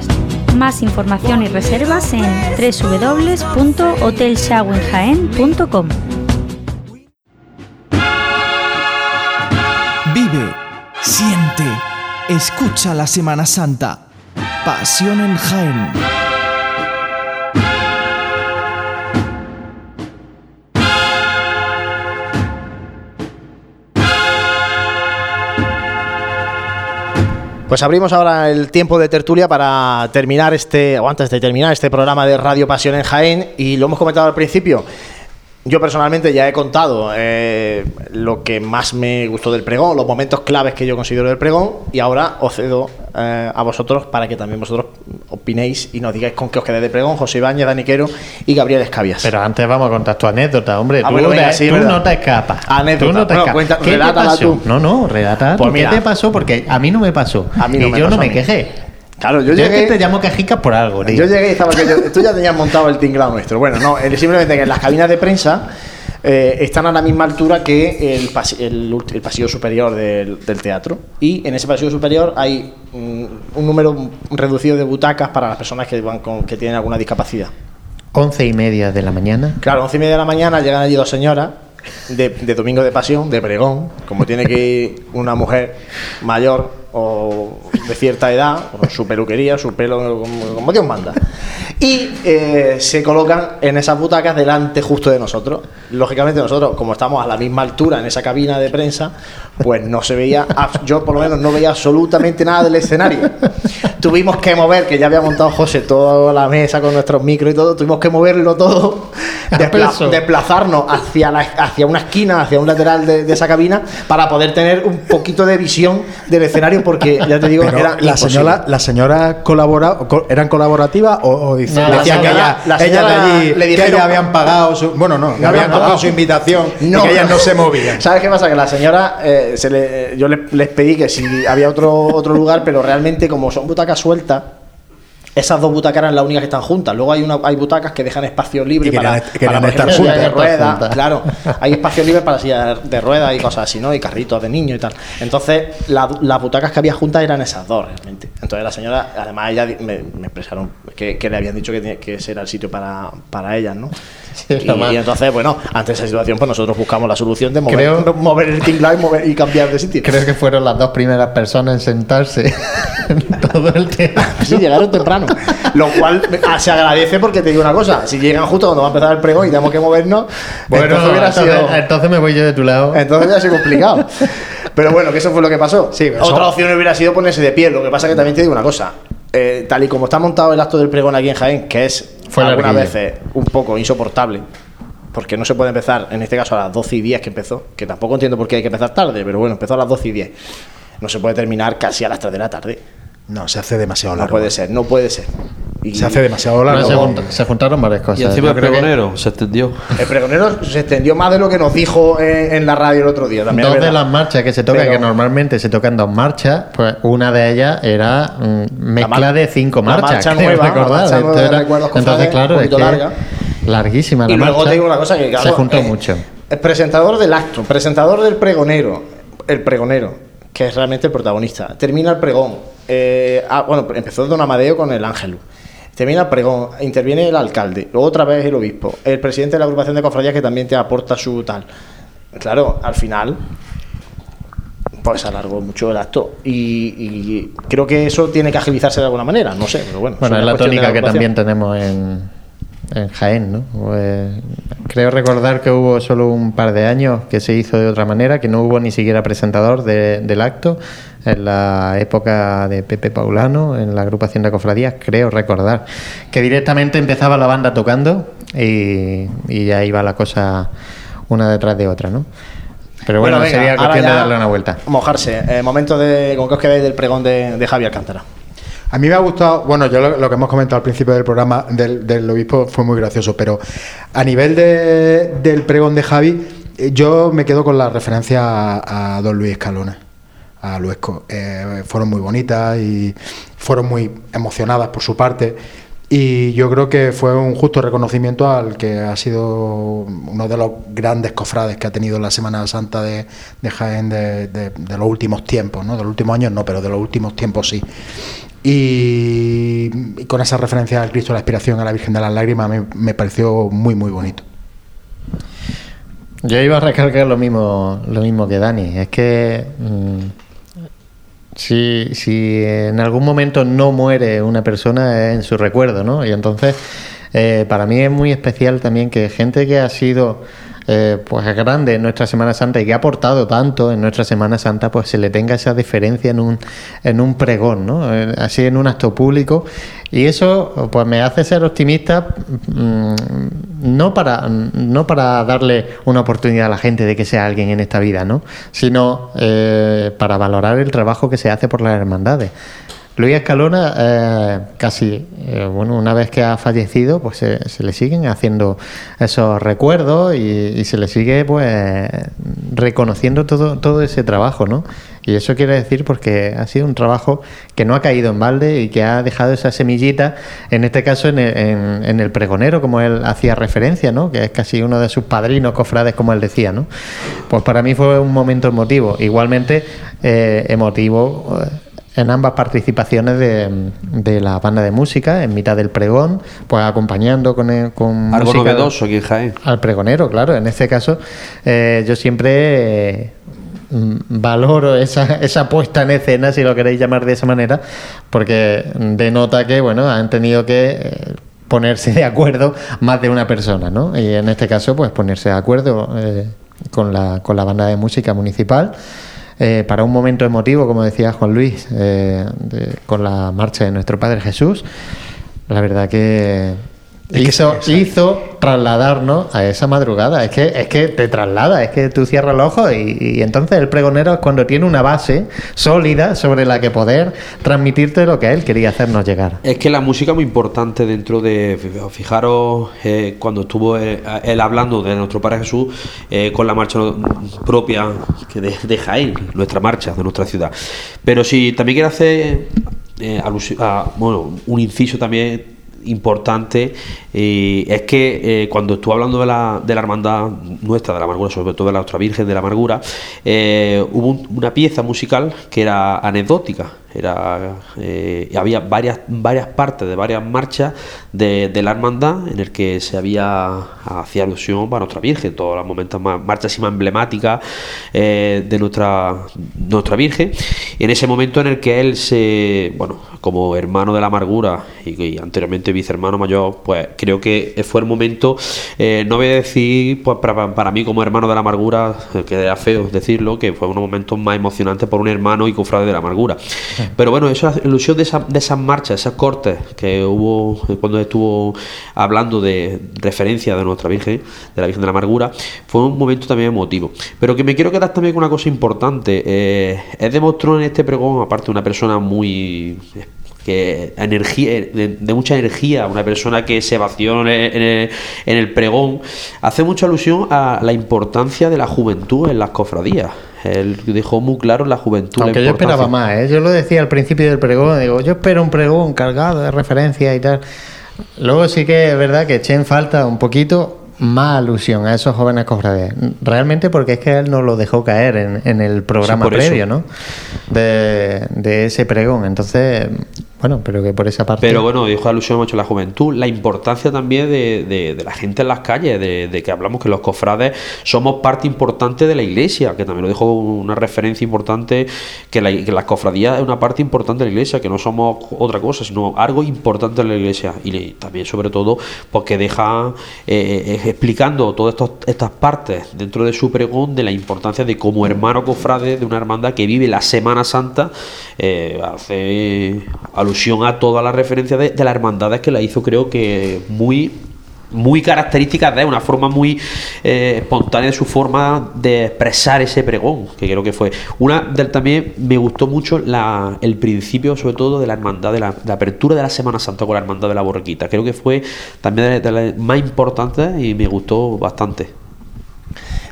Más información y reservas en www.hotelshawenjaen.com. Vive, siente, escucha la Semana Santa. Pasión en Jaén. Pues abrimos ahora el tiempo de tertulia para terminar este, o antes de terminar este programa de Radio Pasión en Jaén, y lo hemos comentado al principio. Yo personalmente ya he contado eh, lo que más me gustó del pregón, los momentos claves que yo considero del pregón, y ahora os cedo eh, a vosotros para que también vosotros opinéis y nos digáis con qué os quedáis de pregón, José Ibáñez, Daniquero y Gabriel Escabias. Pero antes vamos a contar tu anécdota, hombre. Ah, tú bueno, venga, de- sí, tú no te escapas. Anécdota. Tú no te escapas. cuenta- ¿Qué te pasó? tú. No, no, relata Pues. ¿Qué te pasó? Porque a mí no me pasó. A mí no y me yo pasó no me quejé. Claro, yo Yo es llegué- que te llamo quejicas por algo, tío. Yo llegué y estaba que yo- tú ya tenías montado el tinglado nuestro. Bueno, no, simplemente que en las cabinas de prensa eh, están a la misma altura que el, pasi- el el pasillo superior del, del teatro. Y en ese pasillo superior hay mm, un número reducido de butacas para las personas que van con, que tienen alguna discapacidad. Once y media de la mañana. Claro, once y media de la mañana llegan allí dos señoras de, de Domingo de Pasión, de pregón, como tiene que ir una mujer mayor o de cierta edad, con su peluquería, su pelo, como, como Dios manda. Y eh, se colocan en esas butacas delante justo de nosotros. Lógicamente nosotros, como estamos a la misma altura en esa cabina de prensa, pues no se veía, yo por lo menos no veía absolutamente nada del escenario. Tuvimos que mover, que ya había montado José toda la mesa con nuestros micros y todo, tuvimos que moverlo todo, *laughs* despla- desplazarnos hacia, la, hacia una esquina, hacia un lateral de, de esa cabina, para poder tener un poquito de visión del escenario, porque ya te digo, Pero era la imposible. señora, la señora colabora, co- eran colaborativas o, o la decían que ella, la ellas señora de allí le que ellas habían pagado su, bueno no, habían pagado su invitación y No, que ellas no. se movían. ¿Sabes qué pasa? Que la señora, eh, se le- yo le- les pedí que si había otro, otro lugar, pero realmente como son butacas sueltas, esas dos butacas eran las únicas que están juntas. Luego hay una, hay butacas que dejan espacio libre Y para, querían para, estar ejemplo, juntas. de ruedas. juntas. Claro, *laughs* hay espacio libre para sillas de ruedas y cosas así, ¿no? Y carritos de niños y tal. Entonces, la- las butacas que había juntas eran esas dos realmente. Entonces la señora, además ella me, me expresaron que, que le habían dicho que, que ese era el sitio para, para ellas, ¿no? Sí, más. *laughs* y, entonces, bueno, ante esa situación, pues nosotros buscamos la solución de mover, Creo- *laughs* mover el tinglado y, mover- y cambiar de sitio. Creo que fueron las dos primeras personas en sentarse *laughs* en todo el tiempo. Sí, llegaron temprano. Lo cual ah, se agradece porque te digo una cosa: si llegan justo cuando va a empezar el pregón y tenemos que movernos, Bueno, entonces hubiera entonces, sido. entonces me voy yo de tu lado. Entonces hubiera sido complicado. Pero bueno, que eso fue lo que pasó. Sí, Otra eso- opción hubiera sido ponerse de pie. Lo que pasa que también te digo una cosa. Eh, tal y como está montado el acto del pregón aquí en Jaén, que es Fue algunas veces un poco insoportable, porque no se puede empezar, en este caso a las 12 y 10 que empezó, que tampoco entiendo por qué hay que empezar tarde, pero bueno, empezó a las 12 y 10. No se puede terminar casi a las 3 de la tarde. No, se hace demasiado No largo. puede ser, no puede ser. Y Se hace demasiado largo. se, junta- se juntaron varias cosas. Y encima Yo el que pregonero se extendió. El pregonero se extendió más de lo que nos dijo en, en la radio el otro día. También Dos de las marchas que se tocan, Pero- que normalmente se tocan dos marchas, pues una de ellas era mm, mezcla mar- de cinco la marchas. marcha *laughs* la recordar. marcha nueva era- recuerdos cofrades, entonces, claro, es que larga. larguísima la Y luego marcha. te digo una cosa que claro, se juntó eh, mucho. El presentador del acto, presentador del pregonero, el pregonero que es realmente el protagonista. Termina el pregón. Eh, ah, bueno, empezó Don Amadeo con el Ángel. Termina el pregón, interviene el alcalde, luego otra vez el obispo, el presidente de la agrupación de cofradías que también te aporta su tal. Claro, al final, pues alargó mucho el acto. Y, y creo que eso tiene que agilizarse de alguna manera, no sé, pero bueno. Bueno, es la tónica que también tenemos en, en Jaén, ¿no? Pues, creo recordar que hubo solo un par de años que se hizo de otra manera, que no hubo ni siquiera presentador de- del acto en la época de Pepe Paulano, en la agrupación de cofradías, creo recordar, que directamente empezaba la banda tocando y, y ya iba la cosa una detrás de otra, ¿no? Pero bueno, venga, sería cuestión de darle una vuelta. Mojarse. Eh, momento de. ¿Con qué os quedáis del pregón de, de Javier Alcántara? A mí me ha gustado, bueno, yo lo, que hemos comentado al principio del programa del, obispo fue muy gracioso, pero a nivel de- del pregón de Javi, eh, yo me quedo con la referencia a, don Luis Escalona, a Luesco. Eh, fueron muy bonitas y fueron muy emocionadas por su parte. Y yo creo que fue un justo reconocimiento al que ha sido uno de los grandes cofrades que ha tenido la Semana Santa de, Jaén de, de- de los últimos tiempos, ¿no? De los últimos años no, pero de los últimos tiempos sí. Y, con esa referencia al Cristo de la Aspiración a la Virgen de las Lágrimas me, me pareció muy, muy bonito. Yo iba a recalcar lo mismo, lo mismo que Dani. Es que mm, si, si en algún momento no muere una persona es en su recuerdo, ¿no? Y entonces eh, para mí es muy especial también que gente que ha sido eh, pues grande en nuestra Semana Santa y que ha aportado tanto en nuestra Semana Santa, pues se le tenga esa diferencia en un, en un pregón, ¿no? Eh, Así en un acto público. Y eso pues me hace ser optimista mm, no para, no para darle una oportunidad a la gente de que sea alguien en esta vida, ¿no? Sino eh, para valorar el trabajo que se hace por las hermandades. Luis Escalona, eh, casi, eh, bueno, una vez que ha fallecido, pues se, se le siguen haciendo esos recuerdos y, se le sigue, pues, reconociendo todo, todo ese trabajo, ¿no? Y eso quiere decir porque ha sido un trabajo que no ha caído en balde y que ha dejado esa semillita, en este caso en el, en- el pregonero, como él hacía referencia, ¿no? Que es casi uno de sus padrinos cofrades, como él decía, ¿no? Pues para mí fue un momento emotivo. Igualmente eh, emotivo en ambas participaciones de, de la banda de música, en mitad del pregón, pues acompañando con, el- con Algo música novedoso aquí en Jaén. al pregonero, claro. En este caso, eh, yo siempre eh, valoro esa, esa puesta en escena, si lo queréis llamar de esa manera, porque denota que, bueno, han tenido que eh, ponerse de acuerdo más de una persona, ¿no? Y en este caso, pues ponerse de acuerdo eh, con, la, con la banda de música municipal. Eh, para un momento emotivo, como decía Juan Luis, eh, con la marcha de nuestro Padre Jesús, la verdad que hizo, hizo trasladarnos a esa madrugada. Es que, es que te traslada, es que tú cierras los ojos y, y entonces el pregonero es cuando tiene una base sólida sobre la que poder transmitirte lo que él quería hacernos llegar. Es que la música es muy importante dentro de. Fijaros, eh, cuando estuvo eh, él hablando de nuestro Padre Jesús eh, con la marcha propia que de, de Jaén, nuestra marcha de nuestra ciudad. Pero sí, también quiero hacer eh, a- bueno, un inciso también importante eh, es que eh, cuando estuve hablando de la, de la hermandad nuestra de la amargura sobre todo de la nuestra Virgen de la amargura eh, hubo un- una pieza musical que era anecdótica era eh, había varias varias partes de varias marchas de, la hermandad en el que se había hacía alusión para nuestra Virgen todos los momentos más marchas más emblemáticas eh, de nuestra nuestra Virgen. Y en ese momento en el que él se bueno como hermano de la amargura y, y anteriormente vicehermano mayor pues creo que fue el momento eh, no voy a decir pues para, para mí como hermano de la amargura eh, que era feo decirlo que fue uno de los momentos más emocionantes por un hermano y cofrade de la amargura pero bueno eso la ilusión de, esa- de esas marchas esos cortes que hubo eh, cuando estuvo hablando de referencia de nuestra Virgen de la Virgen de la Amargura fue un momento también emotivo. Pero que me quiero quedar también con una cosa importante eh, él demostró en este pregón aparte una persona muy que energía de, de mucha energía una persona que se vació en el pregón hace mucha alusión a la importancia de la juventud en las cofradías él dejó muy claro la juventud la Aunque yo esperaba más, ¿eh? yo lo decía al principio del pregón, digo, yo espero un pregón cargado de referencias y tal. Luego sí que es verdad que eché en falta un poquito más alusión a esos jóvenes cofrades. Realmente porque es que él nos lo dejó caer en, en el programa eso. previo, ¿no? De, de ese pregón. Entonces, bueno, pero que por esa parte. Pero bueno, dijo alusión mucho a la juventud, la importancia también de, de- de la gente en las calles, de, de que hablamos que los cofrades somos parte importante de la iglesia, que también lo dijo una referencia importante, que, la, que las cofradías es una parte importante de la iglesia, que no somos otra cosa, sino algo importante de la iglesia. Y también, sobre todo, porque deja eh, eh, explicando todas estas partes dentro de su pregón de la importancia de como hermano cofrade de una hermandad que vive la Semana Santa, eh, hace alusión a todas las referencias de, de las hermandades que la hizo, creo que muy muy características de una forma muy eh, espontánea de su forma de expresar ese pregón que creo que fue una del también me gustó mucho la, el principio sobre todo de la hermandad de la, apertura de la Semana Santa con la hermandad de la borriquita creo que fue también de, de las más importantes y me gustó bastante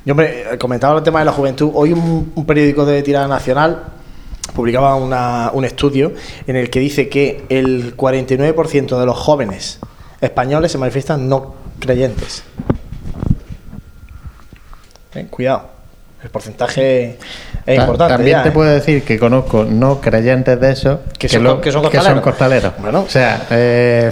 Yo, hombre, eh, comentaba el tema de la juventud. Hoy un, un periódico de tirada nacional publicaba una- un estudio en el que dice que el 49% de los jóvenes españoles se manifiestan no creyentes. Eh, cuidado, el porcentaje es Ta- importante. También ya, te ¿eh? puedo decir que conozco no creyentes de esos Que son lo- que son costaleros. costaleros. Bueno. o sea, eh,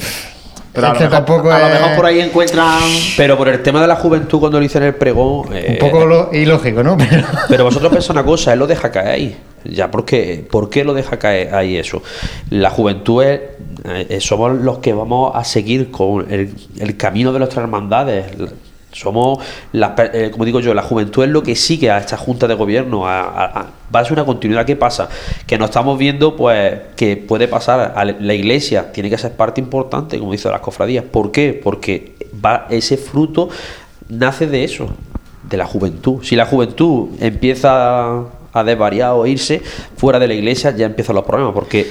Pero a lo mejor- tampoco a lo mejor por ahí encuentran. pero por el tema de la juventud cuando lo hice en el pregón eh, un poco lo- ilógico, ¿no? *laughs* Pero, Pero vosotros pensáis una cosa, él lo deja caer ahí. Ya, ¿por qué, ¿Por qué lo deja caer ahí eso? La juventud es, eh, somos los que vamos a seguir con el, camino de nuestras hermandades. La- Somos, per- eh, como digo yo, la juventud es lo que sigue a esta junta de gobierno. a- a- va a ser una continuidad. ¿Qué pasa? Que nos estamos viendo, pues, que puede pasar. A la la iglesia tiene que ser parte importante, como dice las cofradías. ¿Por qué? Porque va ese fruto nace de eso, de la juventud. Si la juventud empieza a desvariar o irse fuera de la iglesia, ya empiezan los problemas, porque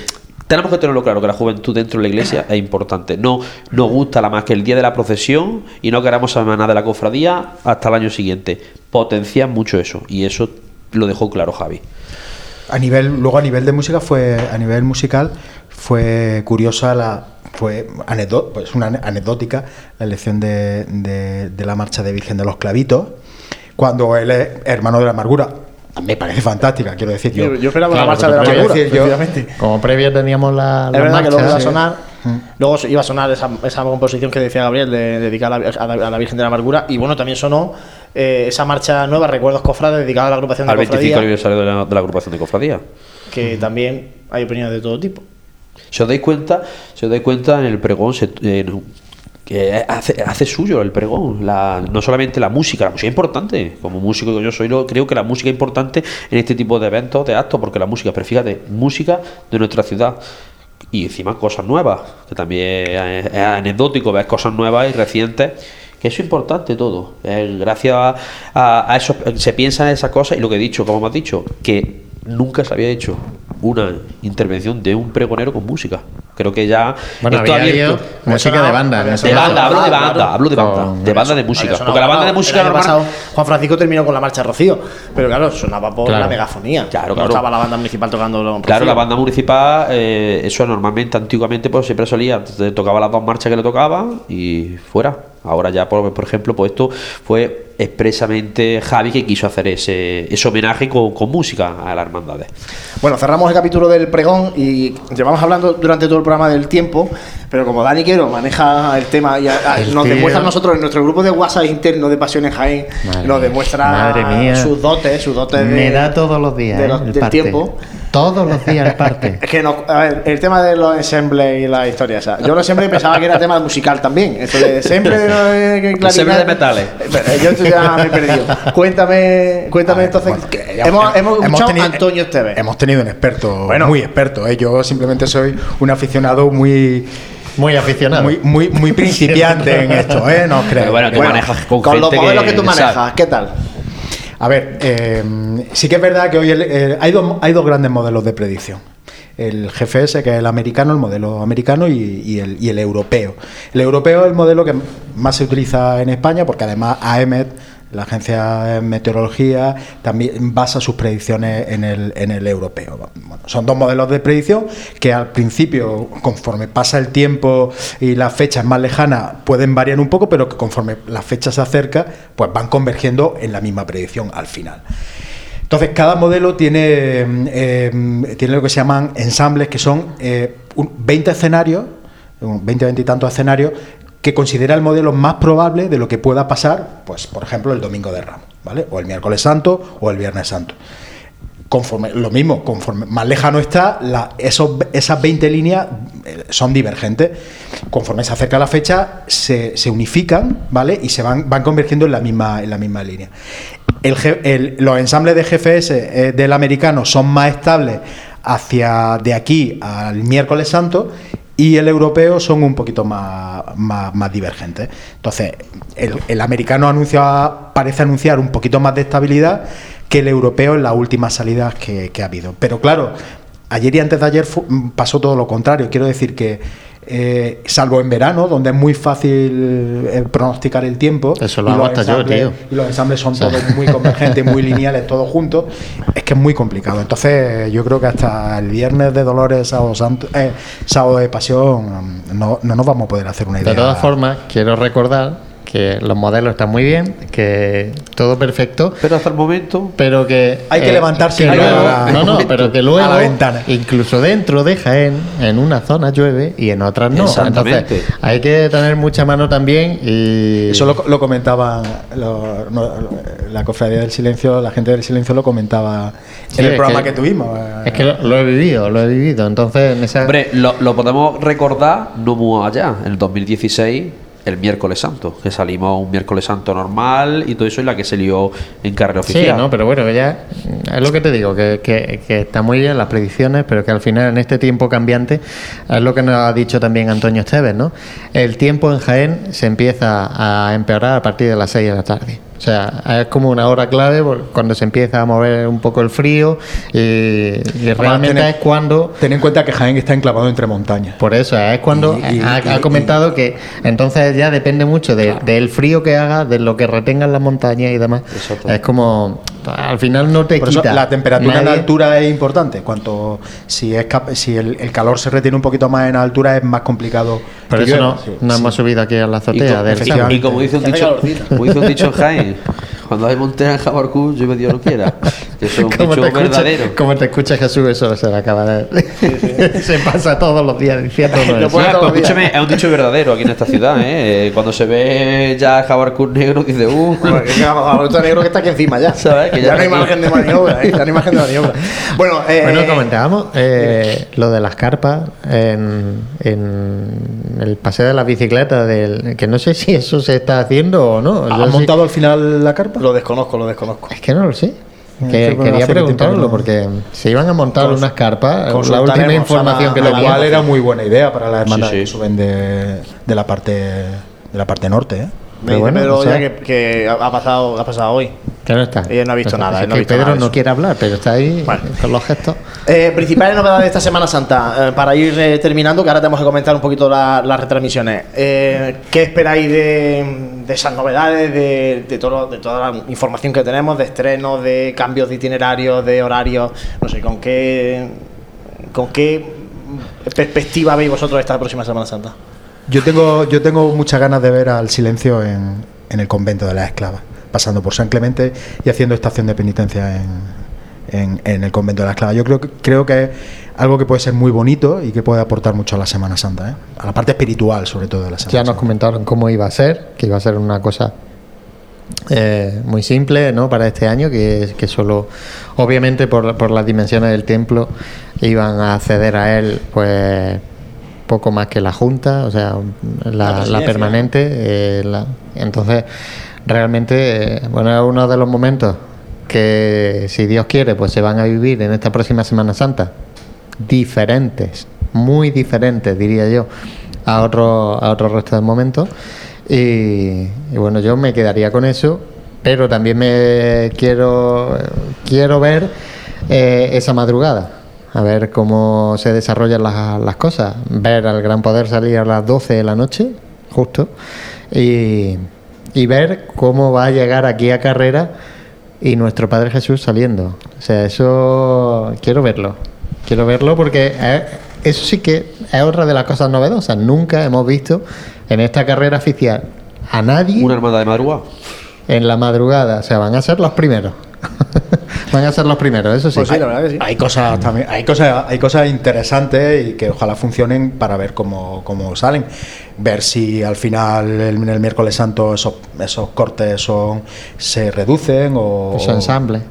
tenemos que tenerlo claro que la juventud dentro de la iglesia es importante. No nos gusta la más que el día de la procesión y no queremos saber nada de la cofradía hasta el año siguiente. Potencian mucho eso y eso lo dejó claro Javi. A nivel, luego a nivel de música fue, a nivel musical fue curiosa la, fue anecdó- pues una ane- anecdótica la elección de, de- de la marcha de Virgen de los Clavitos, cuando él es hermano de la amargura. Me parece fantástica, quiero decir yo. Yo- esperaba la Claro, marcha de la amargura, decir yo- como previa teníamos la, Es la verdad que luego iba a marcha, sonar, luego iba a sonar esa, esa composición que decía Gabriel, de, dedicada a la, a la- a la Virgen de la Amargura, y bueno, también sonó eh, esa marcha nueva, Recuerdos Cofrades, dedicada a la agrupación de Al 25 cofradía, aniversario de la, de la agrupación de cofradía. que también hay opiniones de todo tipo. Si os dais cuenta, si os dais cuenta en el pregón se- eh, que hace, hace suyo el pregón, no solamente la música, la música es importante, como músico que yo soy, creo que la música es importante en este tipo de eventos, de actos, porque la música, pero fíjate, música de nuestra ciudad y encima cosas nuevas, que también es, anecdótico ver cosas nuevas y recientes. Que eso es importante todo. Gracias a, a- a eso se piensa en esas cosas y lo que he dicho, como hemos dicho, que nunca se había hecho una intervención de un pregonero con música. Creo que ya Bueno, esto había abierto- música de banda. de banda, hablo de banda, Claro. hablo de banda, Con- de banda de música. Porque la banda de música normal- pasado, Juan Francisco terminó con la marcha Rocío, pero claro, sonaba por Claro. la megafonía. Claro, No claro. estaba la banda municipal tocando. Claro, la banda municipal, eh, eso normalmente, antiguamente, pues siempre solía, tocaba las dos marchas que le tocaban y fuera. Ahora ya, por, por ejemplo, pues esto fue expresamente Javi que quiso hacer ese, ese homenaje con, con música a las hermandades. Bueno, cerramos el capítulo del pregón y llevamos hablando durante todo el programa del tiempo, pero como Dani Quero maneja el tema y a- a- El nos tío. demuestra a nosotros en nuestro grupo de WhatsApp interno de Pasiones Jaén, Madre nos demuestra sus dotes, sus dotes de, Me da todos los días de eh, los- del parte. tiempo. Todos los días el parte. Es *laughs* que no, a ver, el tema de los ensembles y las historias. o sea, yo lo siempre pensaba que era tema musical también. Eso de siempre de, de, Ensemble de *laughs* metales. Eh, Yo esto ya me he perdido. Cuéntame, cuéntame entonces. Bueno, que que hemos, hemos escuchado tenido- a Antonio Esteves. Hemos tenido un experto, Bueno. muy experto. ¿eh? Yo simplemente soy un aficionado muy, Muy aficionado. muy, muy, muy *laughs* principiante en esto, ¿eh? No os creáis. Pero bueno, tú manejas con, Con los gente modelos que, tú sabe. manejas, ¿qué tal? A ver, eh, sí que es verdad que hoy el- eh, hay, dos, hay dos grandes modelos de predicción. El GFS, que es el americano, el modelo americano, y el, y el europeo. El europeo es el modelo que más se utiliza en España, porque además AEMET La agencia de meteorología también basa sus predicciones en el, en el europeo. Bueno, son dos modelos de predicción que al principio, conforme pasa el tiempo y las fechas más lejanas, pueden variar un poco, pero que conforme la fecha se acerca, pues van convergiendo en la misma predicción al final. Entonces, cada modelo tiene, eh, tiene lo que se llaman ensambles, que son eh, un- 20 escenarios, un 20, 20 y tantos escenarios, que considera el modelo más probable de lo que pueda pasar, pues, por ejemplo, el domingo de Ramos, ¿vale? O el miércoles santo o el viernes santo. Conforme, lo mismo, conforme más lejano está, esos, esas 20 líneas eh, son divergentes. Conforme se acerca la fecha, se, se unifican, ¿vale? Y se van, van convergiendo en la misma, en la misma línea. Los ensambles de GFS eh, del americano son más estables hacia de aquí al miércoles santo y el europeo son un poquito más, más, divergentes. Entonces, el, el americano anuncia, parece anunciar un poquito más de estabilidad que el europeo en las últimas salidas que, que ha habido. Pero claro, ayer y antes de ayer pasó todo lo contrario. Quiero decir que, eh, salvo en verano, donde es muy fácil eh, pronosticar el tiempo. Eso lo y hago los hasta yo, tío. Y los ensambles son O sea. todos muy convergentes, muy *laughs* lineales, todos juntos. Es que es muy complicado. Entonces, yo creo que hasta el viernes de Dolores, sábado, santo, eh, sábado de Pasión, no, no nos vamos a poder hacer una idea. De todas formas, quiero recordar que los modelos están muy bien, que todo perfecto. Pero hasta el momento. Pero que. Hay que levantarse que luego- ir a- No, no, pero que luego. a la ventana. Incluso dentro de Jaén, en una zona llueve y en otras no. Exactamente. Entonces, hay que tener mucha mano también y. Eso lo, lo comentaba lo- no, la cofradía del silencio, la gente del silencio lo comentaba Sí, en el programa que- que, tuvimos. eh. Es que lo, lo he vivido, lo he vivido. Entonces, en esa. Hombre, lo, lo podemos recordar no muy allá, en el 2016, el miércoles santo, que salimos un miércoles santo normal y todo eso es la que se lió en carrera Sí, oficial. no, pero bueno, ya es lo que te digo, que, que, que está muy bien las predicciones, pero que al final en este tiempo cambiante, es lo que nos ha dicho también Antonio Esteves, ¿no? El tiempo en Jaén se empieza a empeorar a partir de las 6 de la tarde. O sea, es como una hora clave cuando se empieza a mover un poco el frío y, y realmente tener- es cuando... Ten en cuenta que Jaén está enclavado entre montañas. Por eso, es cuando Y- y- ha, y- ha comentado que entonces ya depende mucho de- del frío que haga, de lo que retengan las montañas y demás. Es como, al final no te Por eso quita. la temperatura en nadie- altura es importante. Cuanto si es cap- si el, el calor se retiene un poquito más en altura es más complicado. Por que eso llueva. no, Sí, no sí. hemos subido aquí a la azotea del y- y como dice un dicho, como dice un dicho Jaén, cuando hay montaña en Jabarcú, llueve Dios no quiera. *laughs* Eso es *laughs* un Como dicho te, escucha, verdadero. como te escucha Jesús, eso se le acaba de. *laughs* se pasa todos los días diciendo eso. Bueno, pues escúchame, es un dicho verdadero aquí en esta ciudad, ¿eh? Cuando se ve ya Jabarcú negro, dice, uh, *laughs* Ahorita negro que está aquí encima ya. ¿Sabes? Que ya, ya no hay aquí- margen de maniobra, ¿eh? ya no hay margen de maniobra. Bueno, eh, Bueno, comentábamos eh, lo de las carpas en, en el paseo de las bicicletas, del, que no sé si eso se está haciendo o no. Yo ¿Han sí- montado al final la carpa? lo desconozco, lo desconozco. Es que no lo sé. Eh, Que- sí, bueno, quería preguntarlo no- porque se iban a montar Cons- unas carpas. La última a información la- que Lo la- cual era muy buena idea para las hermandades sí. que suben de, de la parte de la parte norte. ¿eh? Me Pero dice bueno, Pedro o sea- ya que, que ha pasado, ha pasado hoy. Que no está. Ella no ha visto nada, Es ha que visto Pedro nada no quiere hablar, pero está ahí Bueno. con los gestos. Eh, principales novedades de esta Semana Santa, eh, para ir eh, terminando, que ahora tenemos que comentar un poquito la- las retransmisiones. Eh, ¿Qué esperáis de, de esas novedades, de, de, todo, de toda la información que tenemos, de estrenos, de cambios de itinerario, de horarios? No sé, ¿con qué, con qué perspectiva veis vosotros esta próxima Semana Santa? Yo tengo, yo tengo muchas ganas de ver al silencio en, en el convento de las esclavas, pasando por San Clemente y haciendo estación de penitencia en, en- el convento de las esclavas. Yo creo, que- creo que algo que puede ser muy bonito y que puede aportar mucho a la Semana Santa, ¿eh? a la parte espiritual sobre todo de la Semana Ya nos Santa. comentaron cómo iba a ser, que iba a ser una cosa eh, muy simple ¿no? para este año, que, que solo, obviamente por, por las dimensiones del templo, iban a acceder a él pues poco más que la Junta, o sea, la, La permanente. eh, la- entonces, realmente, eh, bueno, es uno de los momentos que, si Dios quiere, pues se van a vivir en esta próxima Semana Santa diferentes, muy diferentes, diría yo, a otro, a otro resto de momentos. Y, bueno, yo me quedaría con eso, pero también me quiero, quiero ver eh, esa madrugada, a ver cómo se desarrollan las, las cosas, ver al gran poder salir a las 12 de la noche, justo, y, y ver cómo va a llegar aquí a carrera y nuestro Padre Jesús saliendo. O sea, eso quiero verlo. Quiero verlo porque eh, eso sí que es otra de las cosas novedosas. Nunca hemos visto en esta carrera oficial a nadie Una hermandad de madrugada. en la madrugada. O sea, van a ser los primeros. *laughs* van a ser los primeros, eso sí. Pues sí, la verdad que sí. Hay cosas también, hay cosas, hay cosas interesantes y que ojalá funcionen para ver cómo, cómo salen. Ver si al final el- en el miércoles santo esos, esos cortes son se reducen o Eso ensamble.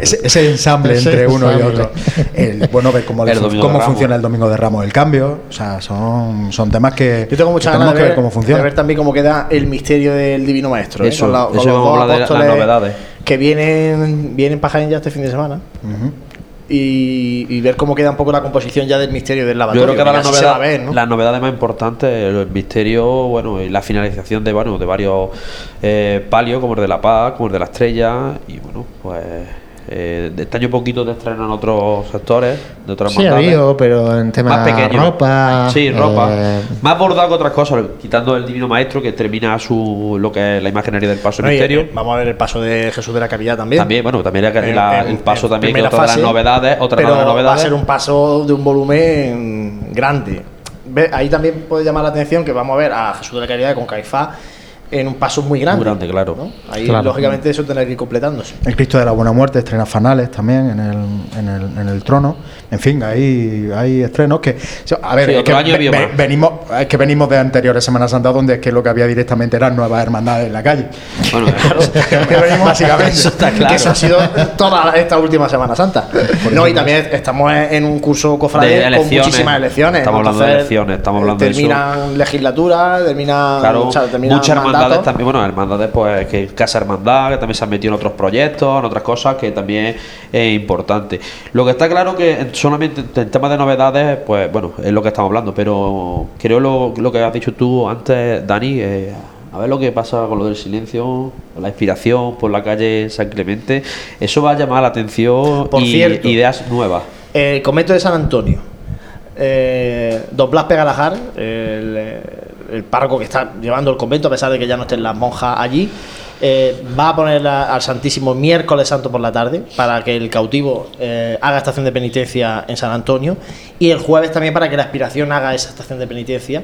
Ese, ese ensamble Ese entre uno y otro. El, bueno, ver cómo, le *laughs* El cómo funciona el domingo de Ramos el cambio. O sea, son, son temas que, Yo tengo muchas ganas tenemos de que ver, ver cómo funciona. de ver también cómo queda el misterio del Divino Maestro. ¿eh? Eso, Con la- eso con los vamos a dos de las novedades. Que vienen, vienen para Jaén ya este fin de semana. Ujú. Y, y ver cómo queda un poco la composición ya del misterio del Yo lavatorio. creo que ahora la novedad, a ver, ¿no? las novedades más importantes, el misterio, bueno, y la finalización de bueno, de varios eh, palios, como el de la paz, como el de la estrella, y bueno, pues eh, de este año poquito te estrenan otros sectores, de otras Sí, ha hermandades. habido, pero en tema más pequeño. ropa. Sí, ropa. eh, Más bordado que otras cosas, quitando el Divino Maestro que termina su lo que es la imaginería del paso No, misterio. eh, vamos a ver el paso de Jesús de la Capilla también. También, bueno, también la- En- la- en- el paso también que otra de las fase, novedades, otra pero de las va a novedades. ser un paso de un volumen grande. Ahí también puede llamar la atención que vamos a ver a Jesús de la Caridad con Caifás en un paso muy grande. Muy grande, claro. ¿no? Ahí, Claro. lógicamente, eso tendrá que ir completándose. El Cristo de la Buena Muerte estrena fanales también en el, en el, en el trono. En fin, hay, hay estrenos que. A ver, Sí, es que año ve- había ve- más. venimos, es que venimos de anteriores Semanas Santas donde es que lo que había directamente eran nuevas hermandades en la calle. Bueno, *laughs* Que venimos *laughs* básicamente. Eso está claro. Que eso ha sido toda esta última Semana Santa. No, y también estamos en un curso cofrade De con muchísimas elecciones. Estamos hablando de elecciones, estamos hablando de eso. terminan legislatura, terminan, Claro, o sea, terminan muchas hermandades también, bueno, hermandades pues que Casa Hermandad, que también se han metido en otros proyectos, en otras cosas que también es importante. Lo que está claro que en- solamente en temas de novedades, pues bueno, es lo que estamos hablando, pero creo lo, lo que has dicho tú antes, Dani, eh, a ver lo que pasa con lo del silencio, la inspiración por la calle San Clemente, eso va a llamar la atención Por y cierto. ideas nuevas. El convento de San Antonio. Eh, don Blas Pegalajar, el, el párroco que está llevando el convento, a pesar de que ya no estén las monjas allí, eh, va a poner a- al Santísimo miércoles santo por la tarde para que el cautivo eh, haga estación de penitencia en San Antonio y el jueves también para que la aspiración haga esa estación de penitencia.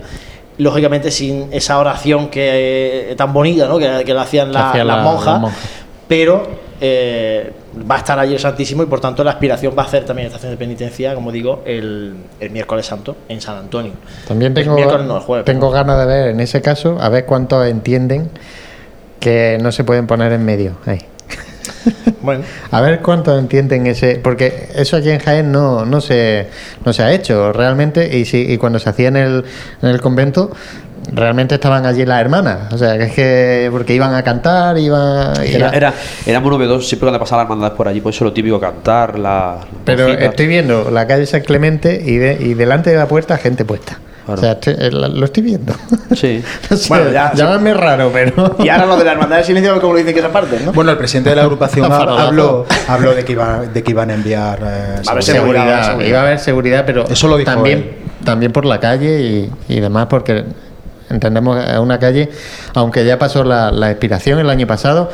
Lógicamente sin esa oración que eh, tan bonita ¿no? que, que la hacían la- hacían las la- monjas, pero va a estar allí el Santísimo y por tanto la aspiración va a hacer también estación de penitencia, como digo, el, el miércoles santo en San Antonio. También tengo, no, jueves, tengo ganas de ver en ese caso, a ver cuántos entienden que no se pueden poner en medio ahí. *laughs* Bueno, A ver cuántos entienden ese, porque eso aquí en Jaén no, no se no se ha hecho realmente y si y cuando se hacía en el, en el convento realmente estaban allí las hermanas, o sea que es que porque iban a cantar, iban Era, era, era muy novedoso siempre cuando pasaban las hermandades por allí, pues eso es lo típico, cantar, la... la Pero estoy viendo la calle San Clemente y, de- y delante de la puerta gente puesta. Claro. O sea, estoy- eh, lo estoy viendo. Sí. *laughs* Sé, Bueno, ya- llámame raro, pero. y ahora lo de la hermandad del silencio, como lo dicen que esa parte, ¿no? Bueno, el presidente de la agrupación *laughs* habló, habló de, que iba, de que iban a enviar. eh, Va a haber seguridad. seguridad, seguridad, iba a haber seguridad, pero Eso lo dijo también, él. también por la calle y, y demás, porque entendemos que es una calle, aunque ya pasó la, la expiración el año pasado,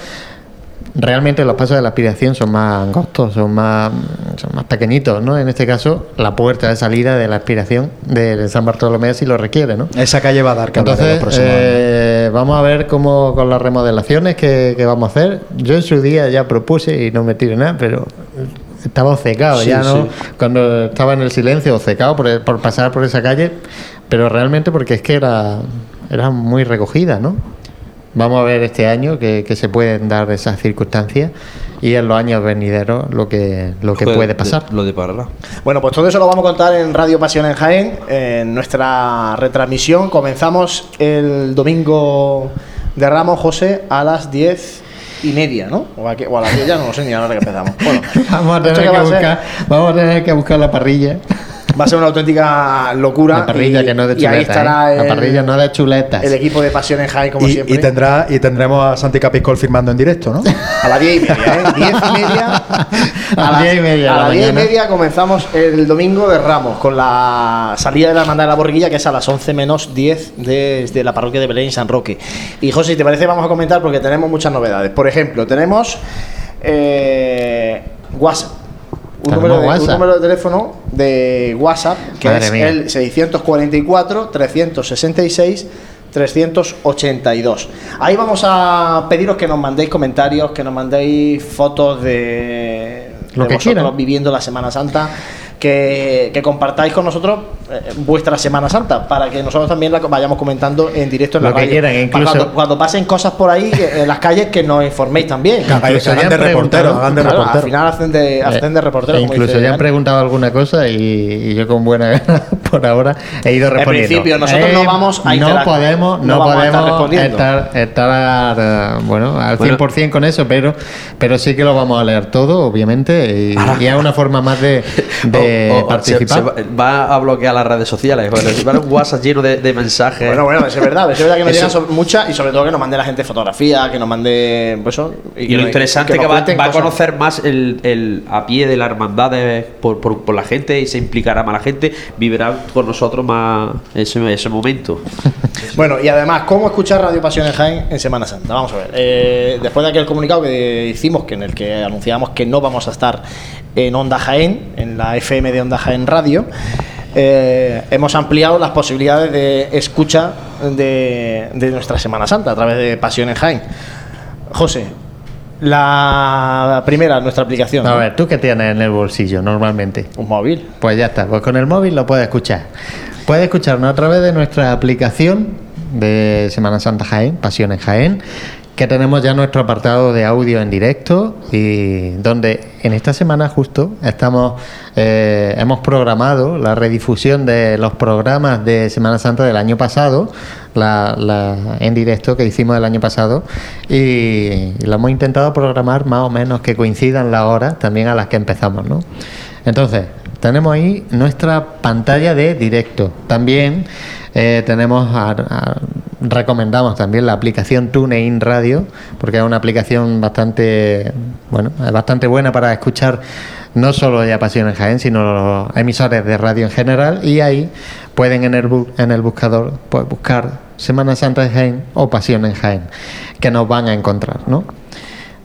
realmente los pasos de la expiración son más angostos, son más, son más pequeñitos, ¿no? En este caso, la puerta de salida de la expiración de San Bartolomé si lo requiere, ¿no? Esa calle va a dar los Entonces, años. eh, vamos a ver cómo con las remodelaciones que, que vamos a hacer. Yo en su día ya propuse y no me tiré nada, pero estaba obcecado Sí, ya, ¿no? sí. Cuando estaba en el silencio, obcecado por, por pasar por esa calle, pero realmente porque es que era, era muy recogida, ¿no? Vamos a ver este año que, que se pueden dar esas circunstancias y en los años venideros lo que, lo que Joder, puede pasar. de- Lo. Bueno, pues todo eso lo vamos a contar en Radio Pasión en Jaén, en nuestra retransmisión. Comenzamos el domingo de Ramos José a las diez y media, ¿no? O a, que- o a las 10 ya no lo sé ni a la hora que empezamos. Bueno, *laughs* Vamos a ¿esto tener que buscar, vamos a tener que buscar la parrilla. Va a ser una auténtica locura. La parrilla y, que no de y ahí chuletas. estará ¿eh? La el, parrilla no de chuletas. el equipo de Pasión en Jaén, como Y, siempre. y tendrá, y tendremos a Santi Capiscol firmando en directo, ¿no? A las 10 y media, ¿eh? *laughs* 10 y media. A las 10 y media A la las 10 y media comenzamos el domingo de Ramos con la salida de la hermandad de la borriquilla, que es a las 11 menos 10 desde la parroquia de Belén y San Roque. Y José, si te parece, vamos a comentar porque tenemos muchas novedades. Por ejemplo, tenemos eh, WhatsApp. Un número, de, un número de teléfono de WhatsApp que Madre es mía. el 644-366. 382. Ahí vamos a pediros que nos mandéis comentarios, que nos mandéis fotos de, Lo de que vosotros quieran. viviendo la Semana Santa, que, que compartáis con nosotros eh, vuestra Semana Santa, para que nosotros también la vayamos comentando en directo en Lo la que radio. quieran, incluso- cuando, cuando pasen cosas por ahí que- en las calles, que nos informéis también. Incluso ya han preguntado- Claro, Al final hacen de, hacen de reportero. Eh, como incluso dice ya han Dani. preguntado alguna cosa y, y yo con buena *laughs* gana por ahora he ido En respondiendo. principio, nosotros no vamos a no podemos, no no, vamos a estar podemos respondiendo. estar, estar, eh, bueno, al Bueno. 100% con eso, pero, pero sí que lo vamos a leer todo, obviamente, y, y es una forma más de, de *laughs* O- o- participar. se- se va, a bloquear las redes sociales. Bueno, si va un WhatsApp lleno de, de mensajes. Bueno, bueno, es verdad, es verdad que nos llegan so- muchas y sobre todo que nos mande la gente fotografía, que nos mande pues eso. Y, que lo interesante que, nos va, a conocer más el, el a pie de la hermandad de- por, por- por la gente y se implicará más la gente, vivirá con nosotros más ese, ese momento. *laughs* Bueno, y además, ¿cómo escuchar Radio Pasión en Jaén en Semana Santa? Vamos a ver. eh, después de aquel comunicado que hicimos, que en el que anunciábamos que no vamos a estar en Onda Jaén, en la FM de Onda Jaén Radio, eh, hemos ampliado las posibilidades de escucha de, de nuestra Semana Santa a través de Pasión en Jaén. José, la primera, nuestra aplicación. A ¿no? ver, ¿tú qué tienes en el bolsillo normalmente? Un móvil. Pues ya está, pues con el móvil lo puedes escuchar. Puedes escucharnos a través de nuestra aplicación de Semana Santa Jaén, Pasión en Jaén, que tenemos ya nuestro apartado de audio en directo y donde en esta semana justo estamos eh, hemos programado la redifusión de los programas de Semana Santa del año pasado, la, la- en directo que hicimos el año pasado y, lo hemos intentado programar más o menos que coincidan las horas también a las que empezamos, ¿no? Entonces, tenemos ahí nuestra pantalla de directo. También eh, tenemos, recomendamos también la aplicación TuneIn Radio, porque es una aplicación bastante, bueno, bastante buena para escuchar no solo ya Pasión en Jaén, sino los emisores de radio en general. Y ahí pueden en el, en el buscador pues, buscar Semana Santa en Jaén o Pasión en Jaén, que nos van a encontrar, ¿no?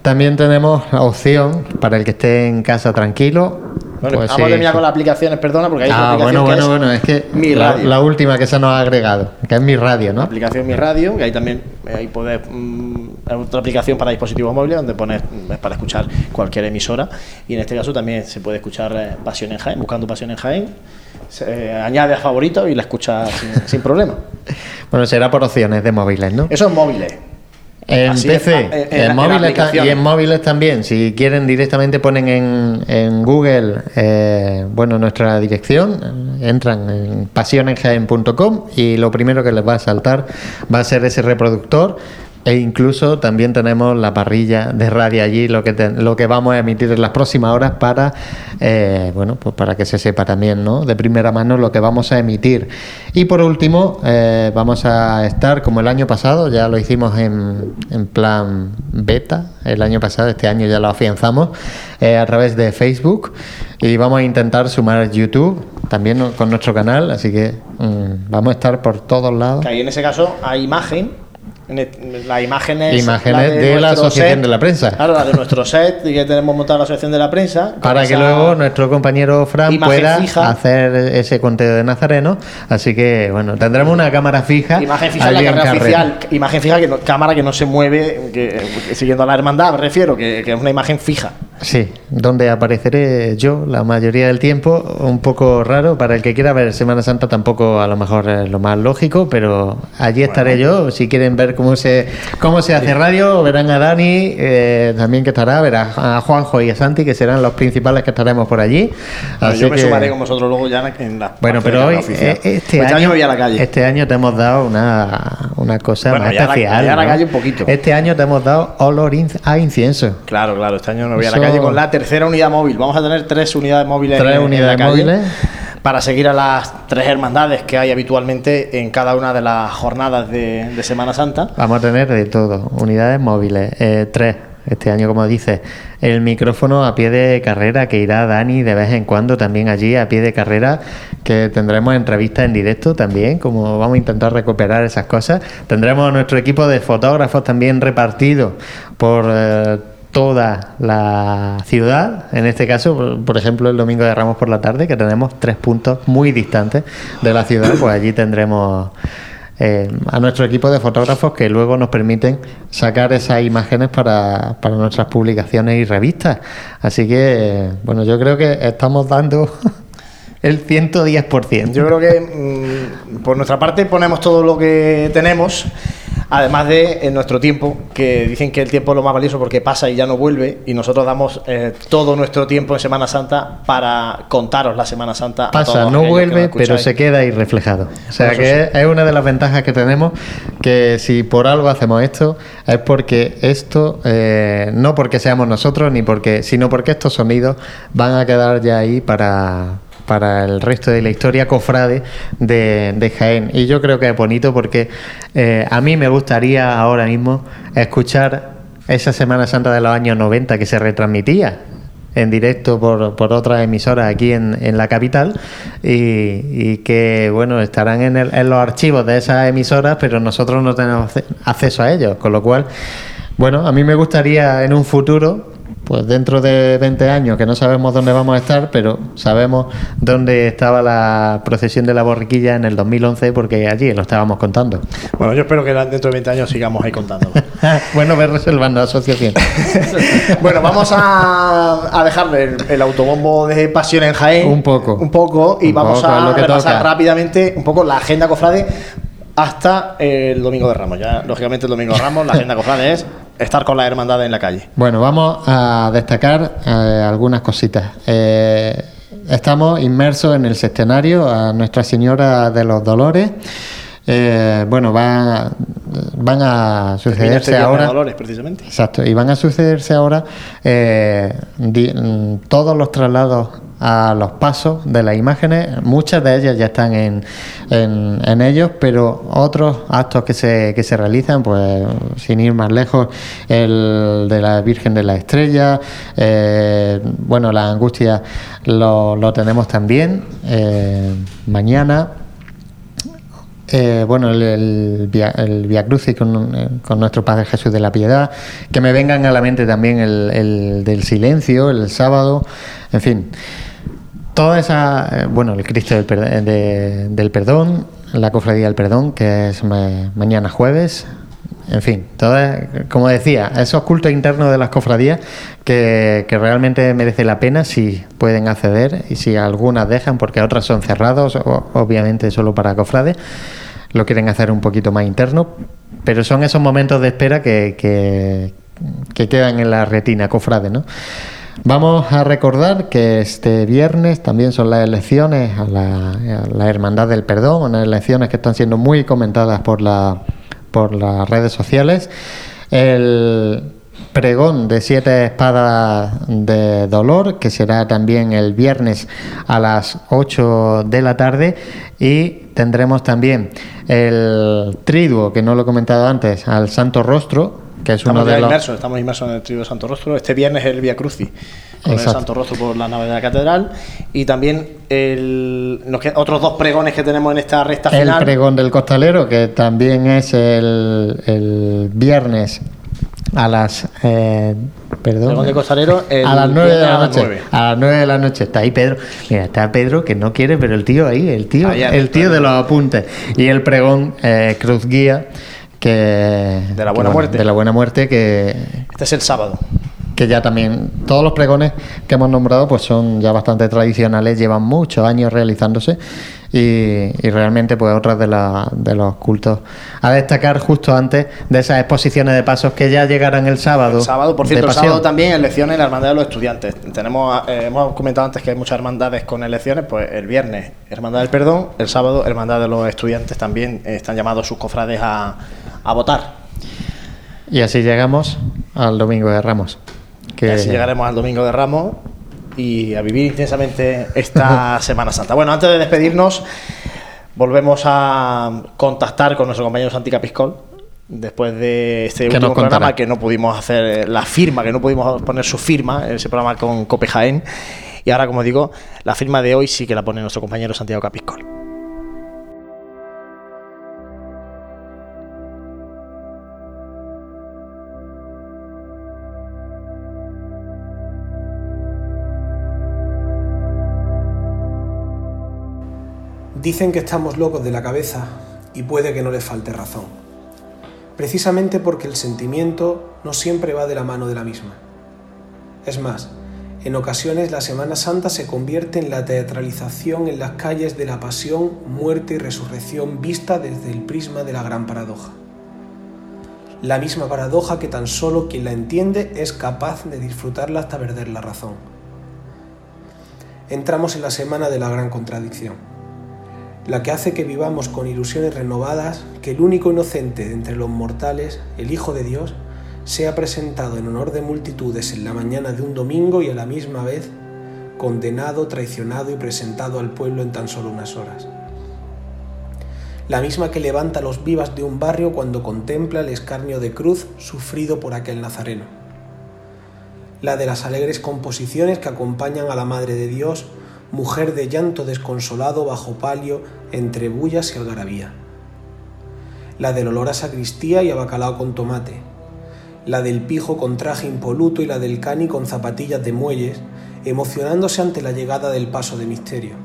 También tenemos la opción para el que esté en casa tranquilo. Bueno, pues vamos sí, a terminar sí. con las aplicaciones, perdona, porque hay Ah, aplicación bueno, que bueno, es bueno, es que Mi la, Radio. la última que se nos ha agregado, que es mi radio, ¿no? La aplicación Mi Radio, que ahí también ahí podés, mm, otra aplicación para dispositivos móviles donde pones mm, es para escuchar cualquier emisora y en este caso también se puede escuchar eh, Pasión en Jaén, buscando Pasión en Jaén, se, eh, añade a favorito y la escuchas sin, *laughs* sin problema. Bueno, será por opciones de móviles, ¿no? Eso es móviles. En Así PC, en- en móviles y en móviles también. Si quieren directamente ponen en, en Google, eh, bueno, nuestra dirección, entran en pasionenjaen.com y lo primero que les va a saltar va a ser ese reproductor. E incluso también tenemos la parrilla de radio allí, lo que te- lo que vamos a emitir en las próximas horas para, eh, bueno, pues para que se sepa también, ¿no? De primera mano lo que vamos a emitir. Y por último, eh, vamos a estar como el año pasado, ya lo hicimos en, en plan beta, el año pasado, este año ya lo afianzamos, eh, a través de Facebook y vamos a intentar sumar YouTube también con nuestro canal, así que mm, vamos a estar por todos lados. Que en ese caso hay imagen. En el- La imagen es Imágenes de la Asociación set. de la Prensa. Claro, la de nuestro set y que tenemos montada la asociación de la prensa. Para que luego nuestro compañero Fran pueda fija. hacer ese conteo de Nazareno. Así que, bueno, tendremos una cámara fija. Imagen fija la carrera. oficial. Imagen fija, que no- cámara que no se mueve, que, que siguiendo a la hermandad, me refiero, que, que es una imagen fija. Sí, donde apareceré yo la mayoría del tiempo, un poco raro. Para el que quiera ver Semana Santa tampoco a lo mejor es lo más lógico, pero allí estaré yo. Si quieren ver cómo se cómo se hace radio, verán a Dani, eh, también que estará, verán a Juanjo y a Santi, que serán los principales que estaremos por allí. Bueno, Así yo me que- sumaré con vosotros luego ya en la Bueno, pero la hoy, eh, este, Pues año, voy a la calle. este año te hemos dado una, una cosa Bueno, más ya la- especial. ya la ¿no? calle un poquito. Este año te hemos dado olor a incienso. Claro, claro, este año me voy a la Eso- calle con la tercera unidad móvil. Vamos a tener tres unidades móviles Tres en- en la unidades calle móviles. para seguir a las tres hermandades que hay habitualmente en cada una de las jornadas de, de Semana Santa. Vamos a tener de todo, unidades móviles, eh, tres. Este año, como dice, el micrófono a pie de carrera que irá Dani de vez en cuando también allí a pie de carrera, que tendremos entrevistas en directo también, como vamos a intentar recuperar esas cosas. Tendremos nuestro equipo de fotógrafos también repartido por eh, toda la ciudad. En este caso, por, ejemplo, el domingo de Ramos por la tarde, que tenemos tres puntos muy distantes de la ciudad, pues allí tendremos eh, a nuestro equipo de fotógrafos que luego nos permiten sacar esas imágenes para, para nuestras publicaciones y revistas. Así que, bueno, yo creo que estamos dando *laughs* el 110%. Yo creo que mm, por nuestra parte ponemos todo lo que tenemos, además de en nuestro tiempo, que dicen que el tiempo es lo más valioso porque pasa y ya no vuelve, y nosotros damos eh, todo nuestro tiempo en Semana Santa para contaros la Semana Santa. a Pasa, todos no vuelve, pero se queda ahí reflejado. O sea Eso que es una de las ventajas que tenemos, que si por algo hacemos esto, es porque esto, eh, no porque seamos nosotros, ni porque, sino porque estos sonidos van a quedar ya ahí para para el resto de la historia cofrade de, Jaén. Y yo creo que es bonito porque eh, a mí me gustaría ahora mismo escuchar esa Semana Santa de los años 90 que se retransmitía en directo por, por otras emisoras aquí en, en la capital y, que bueno estarán en, el- en los archivos de esas emisoras pero nosotros no tenemos acce- acceso a ellos con lo cual bueno a mí me gustaría en un futuro pues dentro de 20 años que no sabemos dónde vamos a estar pero sabemos dónde estaba la procesión de la borriquilla en el 2011 porque allí lo estábamos contando Bueno, yo espero que dentro de 20 años sigamos ahí contando. *laughs* bueno ver reservando la asociación *laughs* bueno, vamos a, a dejarle el, el autobombo de pasión en Jaén. Un poco. Un poco. Y Un vamos poco, a lo que repasar toca. rápidamente un poco la agenda cofrade hasta el domingo de Ramos. Ya, lógicamente, el domingo de Ramos, la agenda cofrade es estar con la hermandad en la calle. Bueno, vamos a destacar eh, algunas cositas. Eh, estamos inmersos en el sextenario a Nuestra Señora de los Dolores. Eh, bueno, va- van a este sucederse ahora. Dolores, precisamente. Exacto, y van a sucederse ahora di- mm, todos los traslados a los pasos de las imágenes. Muchas de ellas ya están en, en, ellos, pero otros actos que se, que se realizan, pues sin ir más lejos, el de la Virgen de la Estrella, eh, bueno, la angustia lo, lo tenemos también eh, mañana. Eh, bueno, el, el, via, Crucis con, con nuestro Padre Jesús de la Piedad, que me vengan a la mente también el del silencio, el sábado, en fin. Toda esa, eh, bueno, el Cristo del, per- de- del Perdón, la Cofradía del Perdón, que es ma- mañana jueves, en fin, todas, como decía, esos cultos internos de las cofradías que, que realmente merece la pena si pueden acceder y si algunas dejan, porque otras son cerrados, obviamente solo para cofrades, lo quieren hacer un poquito más interno, pero son esos momentos de espera que, que, que quedan en la retina cofrade, ¿no? Vamos a recordar que este viernes también son las elecciones a la, Hermandad del Perdón, unas elecciones que están siendo muy comentadas por las redes sociales. El pregón de siete espadas de dolor, que será también el viernes a las 8 de la tarde. Y tendremos también el triduo, que no lo he comentado antes, al Santo Rostro, que es Estamos uno ya de los... inmersos, estamos inmersos en el trío de Santo Rostro. Este viernes es el Via Crucis con el. Santo Rostro por la nave de la catedral. Y también el, quedan otros dos pregones que tenemos en esta recta El final. pregón del costalero, que también es el, el viernes a las. eh, perdón. Costalero, *laughs* el a las 9 de la noche. 9. A las 9 de la noche. Está ahí Pedro. Mira, está Pedro que no quiere, pero el tío ahí, el tío, el tío de los apuntes. Y el pregón eh, Cruz Guía, que. De la que, buena muerte. De la buena muerte, que Este es el sábado. que ya también todos los pregones que hemos nombrado pues son ya bastante tradicionales, llevan muchos años realizándose y, y realmente pues otras de, la- de los cultos a destacar justo antes de esas exposiciones de pasos que ya llegarán el sábado. El sábado, por cierto, el sábado también elecciones en la hermandad de los estudiantes. Tenemos, eh, hemos comentado antes que hay muchas hermandades con elecciones, pues el viernes hermandad del perdón, el sábado hermandad de los estudiantes también eh, están llamados sus cofrades a, a votar. Y así llegamos al domingo de Ramos. Y Que así llegaremos al domingo de Ramos y a vivir intensamente esta *laughs* Semana Santa. Bueno, antes de despedirnos, volvemos a contactar con nuestro compañero Santi Capiscol. Después de este ¿Qué último contará? programa que no pudimos hacer la firma, que no pudimos poner su firma en ese programa con Cope Jaén. Y ahora, como digo, la firma de hoy sí que la pone nuestro compañero Santiago Capiscol. Dicen que estamos locos de la cabeza y puede que no les falte razón. Precisamente porque el sentimiento no siempre va de la mano de la misma. Es más, en ocasiones la Semana Santa se convierte en la teatralización en las calles de la pasión, muerte y resurrección vista desde el prisma de la gran paradoja. La misma paradoja que tan solo quien la entiende es capaz de disfrutarla hasta perder la razón. Entramos en la semana de la gran contradicción la que hace que vivamos con ilusiones renovadas, que el único inocente de entre los mortales, el Hijo de Dios, sea presentado en honor de multitudes en la mañana de un domingo y a la misma vez condenado, traicionado y presentado al pueblo en tan solo unas horas. La misma que levanta los vivas de un barrio cuando contempla el escarnio de cruz sufrido por aquel nazareno. La de las alegres composiciones que acompañan a la Madre de Dios mujer de llanto desconsolado bajo palio entre bullas y algarabía. La del olor a sacristía y a bacalao con tomate. La del pijo con traje impoluto y la del cani con zapatillas de muelles, emocionándose ante la llegada del paso de misterio.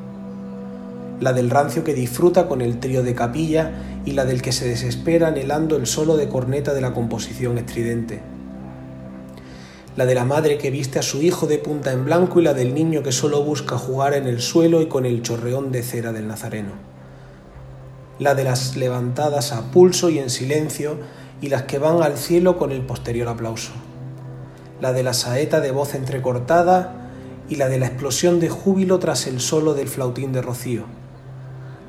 La del rancio que disfruta con el trío de capilla y la del que se desespera anhelando el solo de corneta de la composición estridente la de la madre que viste a su hijo de punta en blanco y la del niño que solo busca jugar en el suelo y con el chorreón de cera del nazareno. La de las levantadas a pulso y en silencio y las que van al cielo con el posterior aplauso. La de la saeta de voz entrecortada y la de la explosión de júbilo tras el solo del flautín de rocío.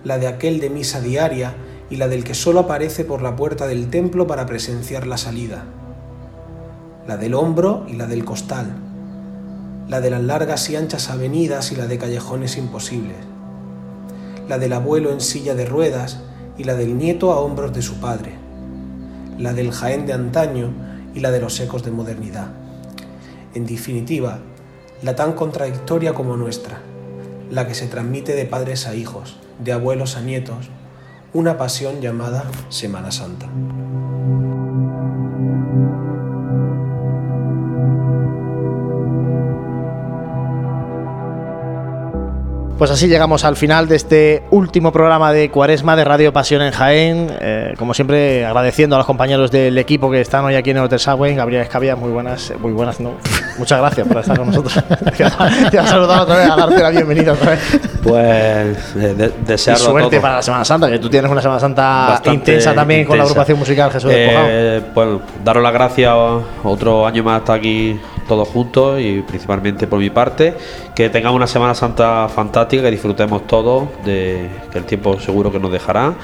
La de aquel de misa diaria y la del que solo aparece por la puerta del templo para presenciar la salida la del hombro y la del costal, la de las largas y anchas avenidas y la de callejones imposibles, la del abuelo en silla de ruedas y la del nieto a hombros de su padre, la del Jaén de antaño y la de los ecos de modernidad. En definitiva, la tan contradictoria como nuestra, la que se transmite de padres a hijos, de abuelos a nietos, una pasión llamada Semana Santa. Pues así llegamos al final de este último programa de Cuaresma de Radio Pasión en Jaén. Eh, como siempre, agradeciendo a los compañeros del equipo que están hoy aquí en el Hotel Sagüen. Gabriel Escabia, muy buenas, muy buenas, no. Muchas gracias por estar con nosotros. *laughs* Te ha saludado otra vez, a darte la bienvenida otra vez. Pues de, de, Y desearlo suerte todo. para la Semana Santa, que tú tienes una Semana Santa Bastante intensa también con la agrupación musical Jesús Despojado. Eh, pues daros las gracias otro año más hasta aquí todos juntos y principalmente por mi parte que tengamos una Semana Santa fantástica que disfrutemos todos de que el tiempo seguro que nos dejará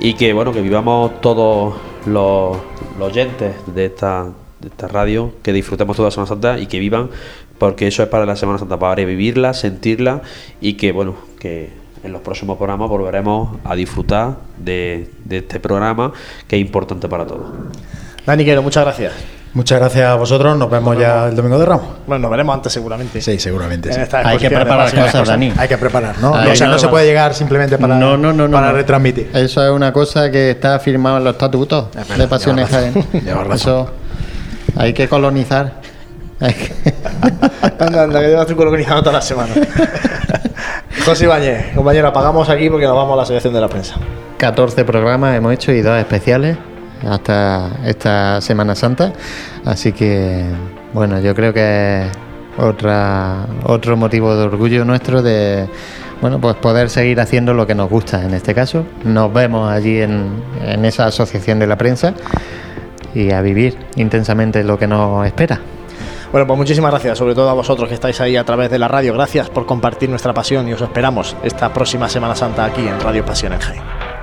y que bueno que vivamos todos los, oyentes de esta de esta radio que disfrutemos toda la Semana Santa y que vivan porque eso es para la Semana Santa para vivirla sentirla y que bueno que en los próximos programas volveremos a disfrutar de, de este programa que es importante para todos. Dani Quero, muchas gracias. Muchas gracias a vosotros. Nos vemos ya el domingo de Ramos. Bueno, nos veremos antes seguramente. Sí, seguramente. Sí. Hay que preparar cosas. Dani. Hay que preparar, ¿no? Ahí o sea, no no se puede llegar simplemente para, no, no, no, no, para no. retransmitir. Eso es una cosa que está firmado en los estatutos verdad, de Pasiones Jaén. *laughs* Eso hay que colonizar. Hay que- *laughs* Anda, anda, que llevas tú colonizando toda la semana. *laughs* José Ibáñez, compañero, apagamos aquí porque nos vamos a la selección de la prensa. 14 programas hemos hecho y dos especiales hasta esta Semana Santa. Así que, bueno, yo creo que es otra, otro motivo de orgullo nuestro de bueno, pues poder seguir haciendo lo que nos gusta en este caso. Nos vemos allí en, en esa asociación de la prensa y a vivir intensamente lo que nos espera. Bueno, pues muchísimas gracias, sobre todo a vosotros que estáis ahí a través de la radio. Gracias por compartir nuestra pasión y os esperamos esta próxima Semana Santa aquí en Radio Pasión en Jaén.